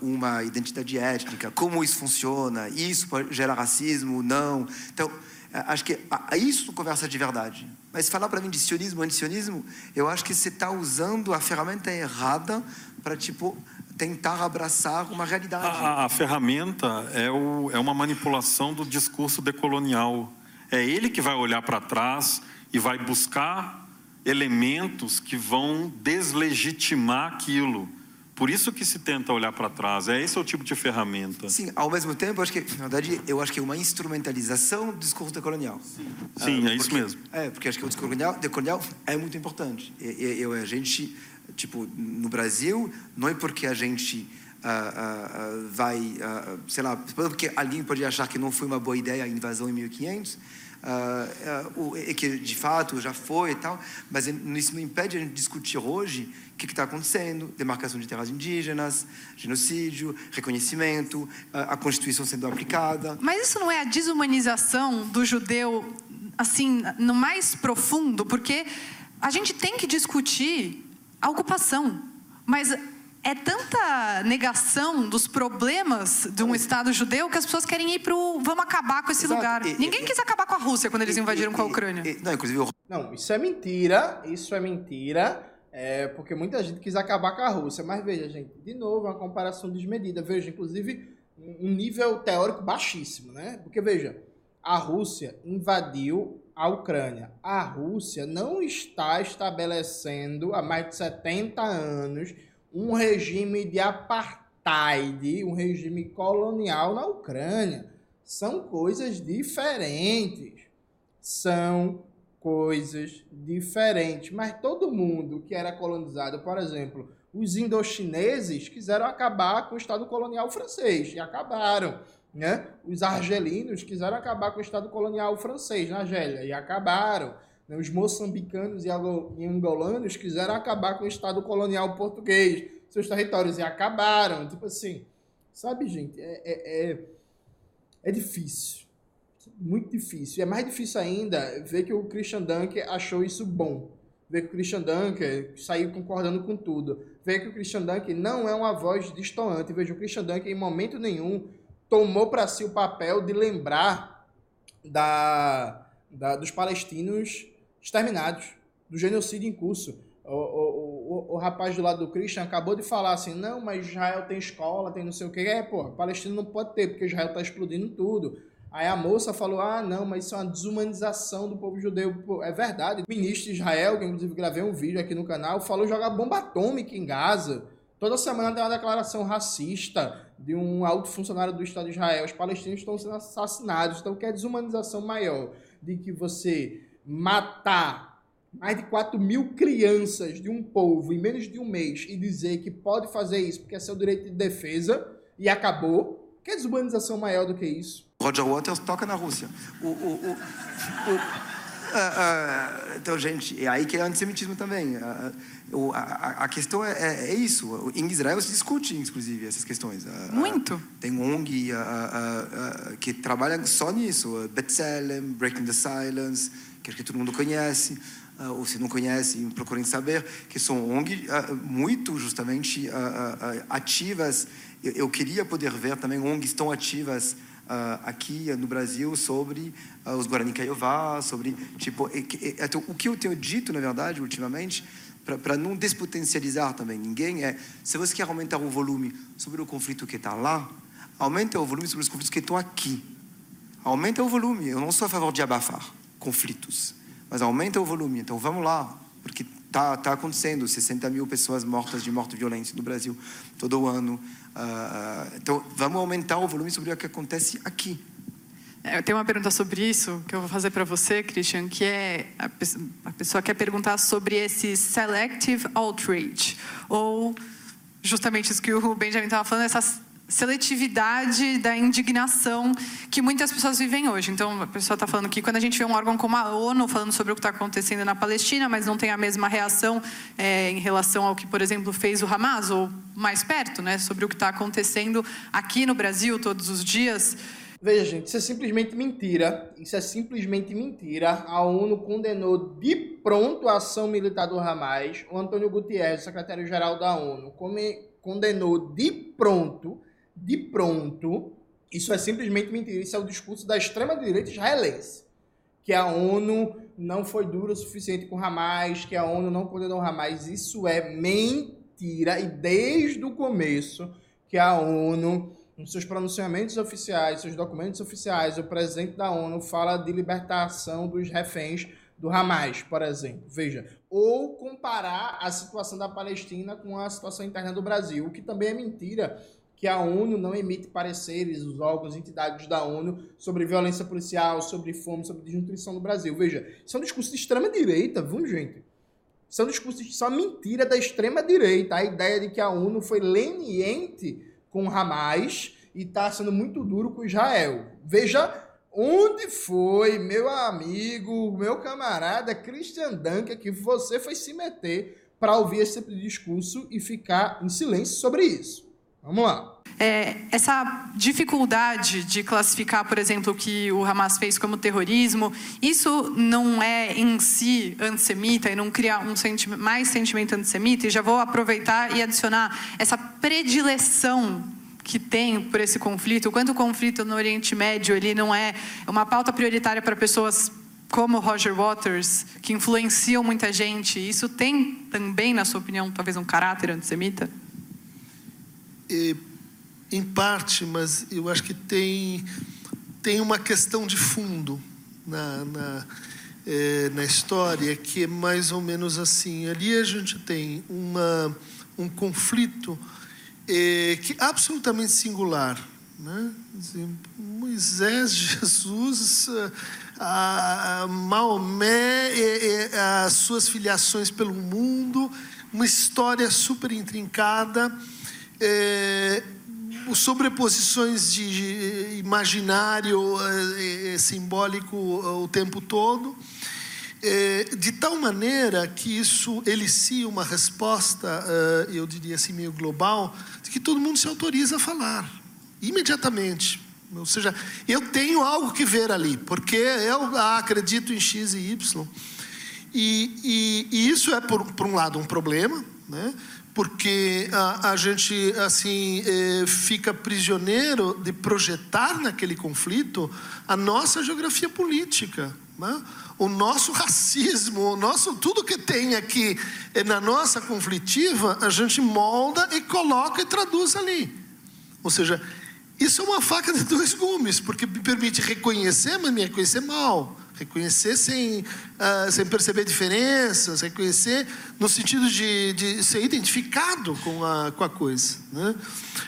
uma identidade étnica, como isso funciona, isso gera racismo, não. Então, acho que isso conversa de verdade. Mas falar para mim de sionismo, antisionismo, eu acho que você está usando a ferramenta errada para tipo tentar abraçar uma realidade. A, a ferramenta é, o, é uma manipulação do discurso decolonial. É ele que vai olhar para trás e vai buscar elementos que vão deslegitimar aquilo. Por isso que se tenta olhar para trás. É esse é o tipo de ferramenta. Sim, ao mesmo tempo, acho que, na verdade, eu acho que é uma instrumentalização do discurso decolonial. Sim, Sim ah, é isso mesmo. É, porque acho que o discurso decolonial, decolonial é muito importante. Eu, a gente, tipo, no Brasil, não é porque a gente uh, uh, vai, uh, sei lá, porque alguém pode achar que não foi uma boa ideia a invasão em 1500, uh, uh, que de fato já foi e tal, mas isso não impede a gente discutir hoje o que está acontecendo, demarcação de terras indígenas, genocídio, reconhecimento, a Constituição sendo aplicada. Mas isso não é a desumanização do judeu, assim, no mais profundo, porque a gente tem que discutir a ocupação, mas é tanta negação dos problemas de um Estado judeu que as pessoas querem ir para o. Vamos acabar com esse Exato. lugar. E, Ninguém e, quis acabar com a Rússia quando eles invadiram e, com a Ucrânia. não, inclusive. Não, isso é mentira. Isso é mentira. É porque muita gente quis acabar com a Rússia. Mas veja, gente, de novo, uma comparação desmedida. Veja, inclusive, um nível teórico baixíssimo, né? Porque veja, a Rússia invadiu a Ucrânia. A Rússia não está estabelecendo há mais de 70 anos um regime de apartheid, um regime colonial na Ucrânia. São coisas diferentes. São coisas diferentes. Mas todo mundo que era colonizado, por exemplo, os indochineses quiseram acabar com o Estado colonial francês e acabaram. Né? Os argelinos quiseram acabar com o Estado colonial francês na Argélia e acabaram. Né? Os moçambicanos e angolanos quiseram acabar com o Estado colonial português, seus territórios, e acabaram. Tipo assim, sabe, gente, é, é, é, é difícil. Muito difícil. E é mais difícil ainda ver que o Christian Dunker achou isso bom. Ver que o Christian Dunker saiu concordando com tudo. Ver que o Christian Dunker não é uma voz distoante. Veja, o Christian Dunker, em momento nenhum, tomou para si o papel de lembrar da da, dos palestinos exterminados, do genocídio em curso. O, o, o, o, rapaz do lado do Christian acabou de falar assim, não, mas Israel tem escola, tem não sei o que. É, pô, Palestina não pode ter, porque Israel está explodindo tudo. Aí a moça falou, ah, não, mas isso é uma desumanização do povo judeu. Pô, é verdade. O ministro de Israel, que inclusive gravei um vídeo aqui no canal, falou jogar bomba atômica em Gaza. Toda semana tem uma declaração racista de um alto funcionário do Estado de Israel. Os palestinos estão sendo assassinados. Então, que é desumanização maior de que você matar mais de 4 mil crianças de um povo em menos de um mês e dizer que pode fazer isso porque é seu direito de defesa e acabou. Que desumanização maior do que isso? Roger Waters toca na Rússia. O, o, o, o uh, uh, então, gente, é aí que é antissemitismo também. Uh, a, a, questão é, é, é, isso. Em Israel se discute, inclusive, essas questões. Muito. tem ONG que trabalha só nisso. B'Tselem, Breaking the Silence, que acho que todo mundo conhece. Uh, ou se não conhecem, procurem saber, que são ONG uh, muito justamente uh, ativas. Eu, queria poder ver também ONGs tão ativas aqui no Brasil sobre os Guarani Kaiowá, sobre tipo e, então, o que eu tenho dito na verdade ultimamente para não despotencializar também ninguém é se você quer aumentar o volume sobre o conflito que está lá, aumenta o volume sobre os conflitos que estão aqui. Aumenta o volume. Eu não sou a favor de abafar conflitos mas aumenta o volume. Então vamos lá, porque está tá acontecendo 60 mil pessoas mortas de morte violenta no Brasil todo ano. Uh, então vamos aumentar o volume sobre o que acontece aqui. É, eu tenho uma pergunta sobre isso que eu vou fazer para você, Christian, que é a, a pessoa quer perguntar sobre esse selective outrage, ou justamente isso que o Benjamin estava falando, essas seletividade da indignação que muitas pessoas vivem hoje. Então, a pessoa está falando que quando a gente vê um órgão como a ONU falando sobre o que está acontecendo na Palestina, mas não tem a mesma reação é, em relação ao que, por exemplo, fez o Hamas, ou mais perto, né, sobre o que está acontecendo aqui no Brasil todos os dias. Veja, gente, isso é simplesmente mentira. Isso é simplesmente mentira. A ONU condenou de pronto a ação militar do Hamas. O Antônio Guterres, secretário-geral da ONU, condenou de pronto de pronto, isso é simplesmente mentira. Isso é o discurso da extrema-direita israelense. Que a ONU não foi dura o suficiente com Hamas, que a ONU não condenou Hamas. Isso é mentira. E desde o começo que a ONU, nos seus pronunciamentos oficiais, seus documentos oficiais, o presidente da ONU fala de libertação dos reféns do Hamas, por exemplo. Veja, ou comparar a situação da Palestina com a situação interna do Brasil, o que também é mentira, que a ONU não emite pareceres, os órgãos, entidades da ONU, sobre violência policial, sobre fome, sobre desnutrição no Brasil. Veja, isso é um discurso de extrema-direita, viu, gente? Isso é um discurso de só mentira da extrema-direita. A ideia de que a ONU foi leniente com Hamas e está sendo muito duro com Israel. Veja onde foi, meu amigo, meu camarada Christian Dunker, que você foi se meter para ouvir esse tipo de discurso e ficar em silêncio sobre isso. Vamos lá. É, essa dificuldade de classificar, por exemplo, o que o Hamas fez como terrorismo, isso não é em si antissemita e não cria um senti mais sentimento antissemita? E já vou aproveitar e adicionar essa predileção que tem por esse conflito, o quanto o conflito no Oriente Médio ele não é uma pauta prioritária para pessoas como Roger Waters, que influenciam muita gente. Isso tem também, na sua opinião, talvez um caráter antissemita? Em parte, mas eu acho que tem, tem uma questão de fundo na, na, é, na história que é mais ou menos assim. Ali a gente tem uma, um conflito é, que é absolutamente singular. Né? Moisés, Jesus, a Maomé, as suas filiações pelo mundo, uma história super intrincada é, sobreposições de imaginário é, é, simbólico o tempo todo, de tal maneira que isso elicia uma resposta, eu diria assim, meio global, de que todo mundo se autoriza a falar, imediatamente. Ou seja, eu tenho algo que ver ali, porque eu acredito em X e Y. E, e, e isso é, por, por um lado, um problema, né? Porque a, a gente assim é, fica prisioneiro de projetar naquele conflito a nossa geografia política. Né? O nosso racismo, o nosso tudo que tem aqui eh, na nossa conflitiva, a gente molda e coloca e traduz ali. Ou seja, isso é uma faca de dois gumes, porque me permite reconhecer, mas me reconhecer mal. Reconhecer sem, uh, sem perceber diferenças, reconhecer no sentido de, de ser identificado com a, com a coisa. Né?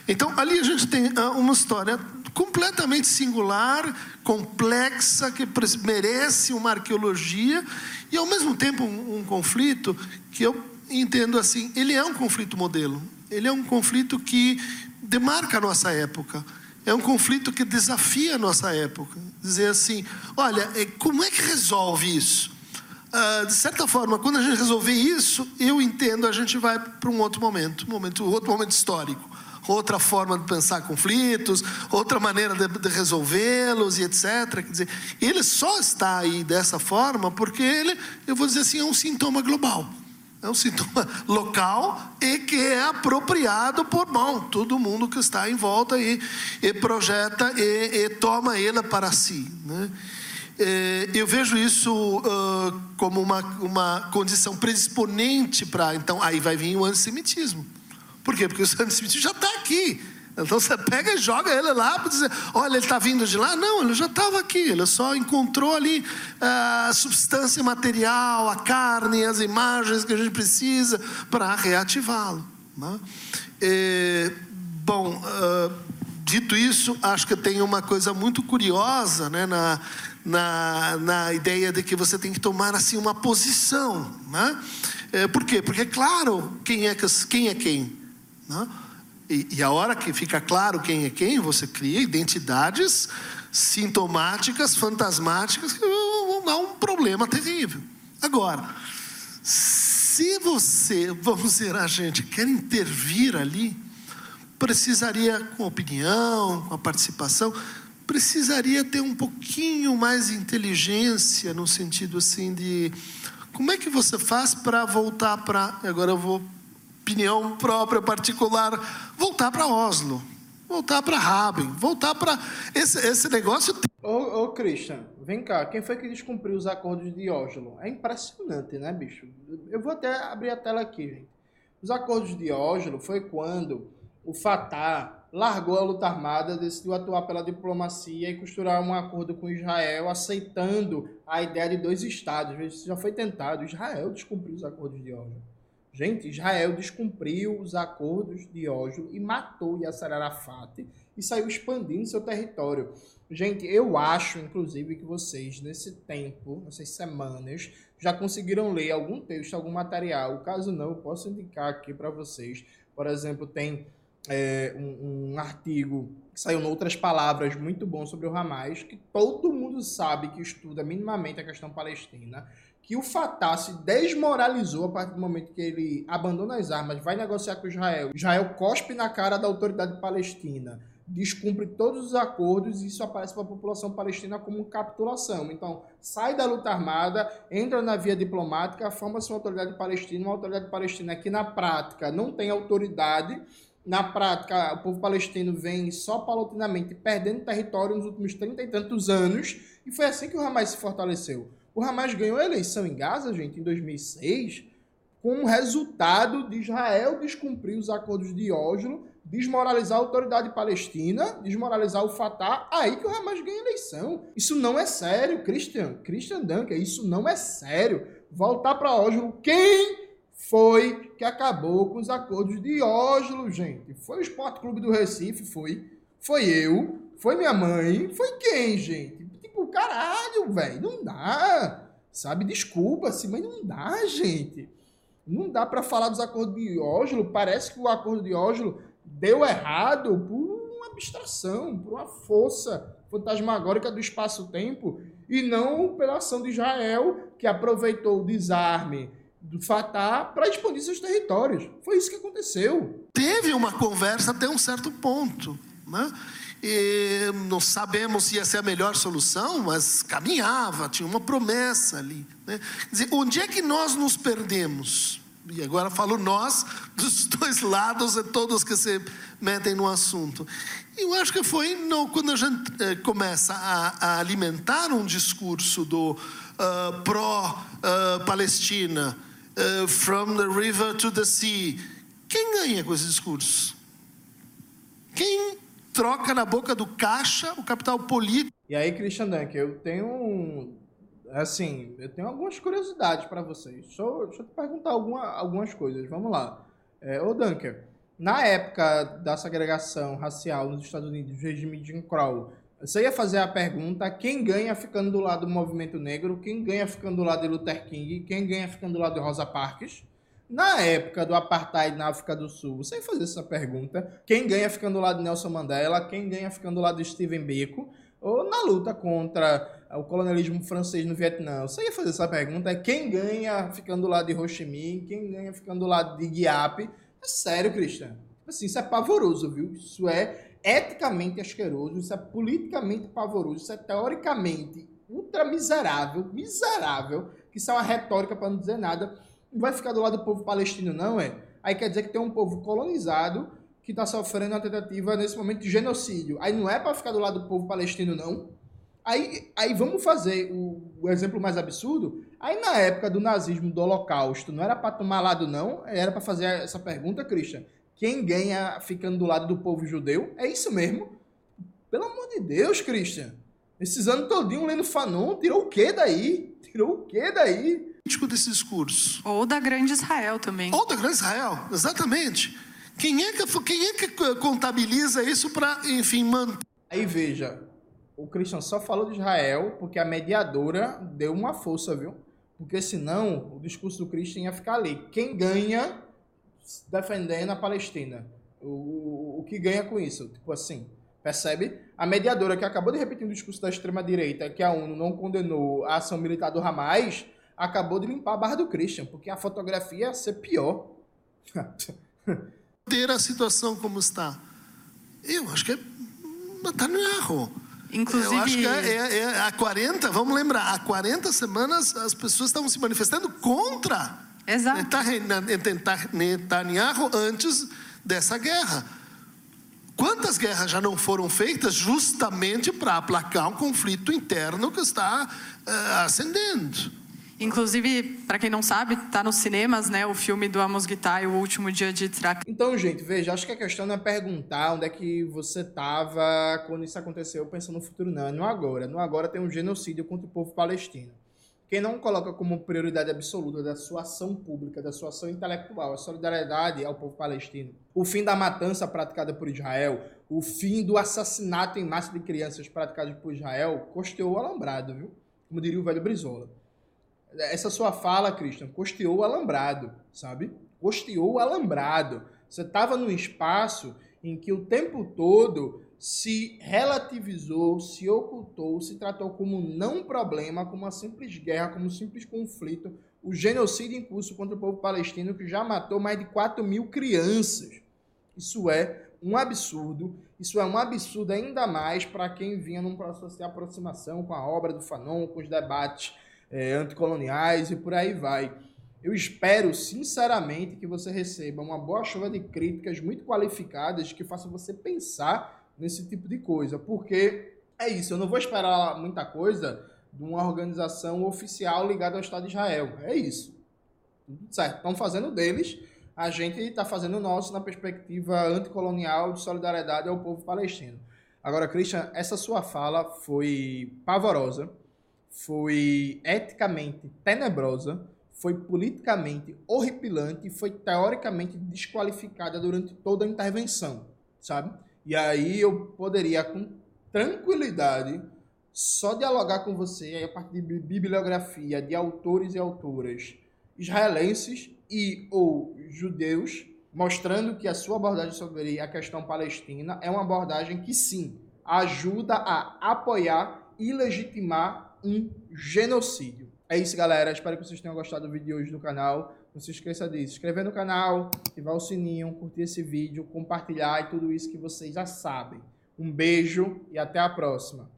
Então, ali a gente tem uh, uma história completamente singular, complexa, que merece uma arqueologia e, ao mesmo tempo, um, um conflito que eu entendo assim: ele é um conflito modelo, ele é um conflito que demarca a nossa época. É um conflito que desafia a nossa época. Dizer assim: olha, é, como é que resolve isso? Uh, de certa forma, quando a gente resolver isso, eu entendo, a gente vai para um outro momento, um momento, outro momento histórico outra forma de pensar conflitos, outra maneira de, de resolvê-los e etc. Quer dizer, ele só está aí dessa forma porque ele, eu vou dizer assim, é um sintoma global. É um sintoma local e que é apropriado por bom, todo mundo que está em volta e, e projeta e, e toma ele para si. Né? É, eu vejo isso uh, como uma, uma condição predisponente para. Então, aí vai vir o antissemitismo. Por quê? Porque o antissemitismo já está aqui. Então você pega e joga ele lá para dizer: olha, ele está vindo de lá. Não, ele já estava aqui, ele só encontrou ali ah, a substância material, a carne, as imagens que a gente precisa para reativá-lo. Né? Bom, uh, dito isso, acho que tem uma coisa muito curiosa né, na, na, na ideia de que você tem que tomar assim uma posição. Né? É, por quê? Porque, claro, quem é, quem é quem? Né? E, e a hora que fica claro quem é quem, você cria identidades sintomáticas, fantasmáticas, que vão dar um problema terrível. Agora, se você, vamos dizer, a gente quer intervir ali, precisaria, com opinião, com a participação, precisaria ter um pouquinho mais de inteligência, no sentido assim de como é que você faz para voltar para. Agora eu vou opinião própria, particular, voltar para Oslo, voltar para Raben, voltar para esse, esse negócio. Ô, ô, Christian, vem cá, quem foi que descumpriu os acordos de Oslo? É impressionante, né, bicho? Eu vou até abrir a tela aqui, gente. Os acordos de Oslo foi quando o Fatah largou a luta armada, decidiu atuar pela diplomacia e costurar um acordo com Israel, aceitando a ideia de dois estados. Isso já foi tentado. Israel descumpriu os acordos de Oslo. Gente, Israel descumpriu os acordos de Oslo e matou Yasser Arafat e saiu expandindo seu território. Gente, eu acho, inclusive, que vocês, nesse tempo, nessas semanas, já conseguiram ler algum texto, algum material. Caso não, eu posso indicar aqui para vocês. Por exemplo, tem é, um, um, artigo que saiu em outras palavras muito bom sobre o Hamas, que todo mundo sabe que estuda minimamente a questão palestina, que o Fatah se desmoralizou a partir do momento que ele abandona as armas, vai negociar com Israel. Israel cospe na cara da autoridade palestina, descumpre todos os acordos e isso aparece para a população palestina como capitulação. Então, sai da luta armada, entra na via diplomática, forma-se uma autoridade palestina, uma autoridade palestina que na prática não tem autoridade. Na prática, o povo palestino vem só paulatinamente perdendo território nos últimos 30 e tantos anos, e foi assim que o Hamas se fortaleceu. O Hamas ganhou a eleição em Gaza, gente, em 2006, com o resultado de Israel descumprir os acordos de Oslo, desmoralizar a autoridade palestina, desmoralizar o Fatah, aí que o Hamas ganha a eleição. Isso não é sério, Christian. Christian Dunker, isso não é sério. Voltar para Oslo, quem foi que acabou com os acordos de Oslo, gente? Foi o Esporte Clube do Recife, foi. Foi eu, foi minha mãe, foi quem, gente? Caralho, velho, não dá. Sabe, desculpa-se, mas não dá, gente. Não dá para falar dos acordos de Oslo. Parece que o acordo de Oslo deu errado por uma abstração, por uma força fantasmagórica do espaço-tempo e não pela ação de Israel, que aproveitou o desarme do Fatah para expandir seus territórios. Foi isso que aconteceu. Teve uma conversa até um certo ponto. Né? E não sabemos se ia ser a melhor solução, mas caminhava, tinha uma promessa ali. Né? Quer dizer, onde é que nós nos perdemos? e agora falo nós, dos dois lados e todos que se metem no assunto. Eu acho que foi no, quando a gente eh, começa a, a, alimentar um discurso do uh, pró-Palestina, uh, uh, from the river to the sea. Quem ganha com esse discurso? Quem troca na boca do caixa o capital político? E aí, Christian Dunker, eu tenho um assim, eu tenho algumas curiosidades para vocês. Eu, deixa eu, te perguntar alguma, algumas coisas. Vamos lá. É, ô, Dunker, na época da segregação racial nos Estados Unidos, regime Jim Crow, você ia fazer a pergunta quem ganha ficando do lado do movimento negro, quem ganha ficando do lado de Luther King, quem ganha ficando do lado de Rosa Parks. Na época do apartheid na África do Sul, você fazer essa pergunta, quem ganha ficando do lado de Nelson Mandela, quem ganha ficando do lado de Steven Biko, ou na luta contra o colonialismo francês no Vietnã. Você ia fazer essa pergunta, quem ganha ficando do lado de Ho Chi Minh, quem ganha ficando do lado de Guiap, é sério, Cristian. Tipo assim, isso é pavoroso, viu? Isso é eticamente asqueroso, isso é politicamente pavoroso, isso é teoricamente ultra miserável, miserável, que isso é uma retórica para não dizer nada. Não vai ficar do lado do povo palestino, não, é? Aí quer dizer que tem um povo colonizado que está sofrendo uma tentativa nesse momento de genocídio. Aí não é para ficar do lado do povo palestino, não. Aí, aí vamos fazer o, o, exemplo mais absurdo. Aí na época do nazismo, do holocausto, não era para tomar lado não, era para fazer essa pergunta, Christian. Quem ganha ficando do lado do povo judeu? É isso mesmo? Pelo amor de Deus, Christian. Esses anos todinho lendo Fanon, tirou o quê daí? Tirou o quê daí? Desse discurso. Ou da grande Israel também. Ou da grande Israel, exatamente. Quem é que, quem é que contabiliza isso para, enfim, manter? Aí veja, o Christian só falou de Israel porque a mediadora deu uma força, viu? Porque senão o discurso do Christian ia ficar ali. Quem ganha defendendo a Palestina? O, o que ganha com isso? Tipo assim, percebe? A mediadora que acabou de repetir o discurso da extrema-direita, que a ONU não condenou a ação militar do Hamas, acabou de limpar a barra do Christian, porque a fotografia ia ser pior. Ter a situação como está. Eu acho que é Netanyahu. Inclusive... Eu acho que é, é, é, há 40, vamos lembrar, há 40 semanas as pessoas estavam se manifestando contra Exato. Netanyahu antes dessa guerra. Quantas guerras já não foram feitas justamente para aplacar um conflito interno que está uh, ascendendo? Inclusive, para quem não sabe, está nos cinemas, né, o filme do Amos Guitai, O Último Dia de Track. Então, gente, veja, acho que a questão não é perguntar onde é que você estava quando isso aconteceu, pensando no futuro, não. É no agora. No agora tem um genocídio contra o povo palestino. Quem não coloca como prioridade absoluta da sua ação pública, da sua ação intelectual, a solidariedade ao povo palestino, o fim da matança praticada por Israel, o fim do assassinato em massa de crianças praticado por Israel, costeou o alambrado, viu? Como diria o velho Brizola essa sua fala, Christian, costeou o alambrado, sabe? Costeou o alambrado. Você estava num espaço em que o tempo todo se relativizou, se ocultou, se tratou como não problema, como uma simples guerra, como um simples conflito, o genocídio em curso contra o povo palestino que já matou mais de 4 mil crianças. Isso é um absurdo, isso é um absurdo ainda mais para quem vinha num processo de aproximação com a obra do Fanon, com os debates é, anticoloniais e por aí vai. Eu espero, sinceramente, que você receba uma boa chuva de críticas muito qualificadas que façam você pensar nesse tipo de coisa. Porque é isso, eu não vou esperar muita coisa de uma organização oficial ligada ao Estado de Israel. É isso. Tudo certo. Estão fazendo deles, a gente está fazendo o nosso na perspectiva anticolonial de solidariedade ao povo palestino. Agora, Christian, essa sua fala foi pavorosa foi eticamente tenebrosa, foi politicamente horripilante foi teoricamente desqualificada durante toda a intervenção, sabe? E aí eu poderia, com tranquilidade, só dialogar com você a partir de bibliografia de autores e autoras israelenses e ou judeus, mostrando que a sua abordagem sobre a questão palestina é uma abordagem que sim ajuda a apoiar e legitimar um genocídio. É isso, galera. Espero que vocês tenham gostado do vídeo de hoje do canal. Não se esqueça disso. Se inscrever no canal, ativar o sininho, curtir esse vídeo, compartilhar e tudo isso que vocês já sabem. Um beijo e até a próxima.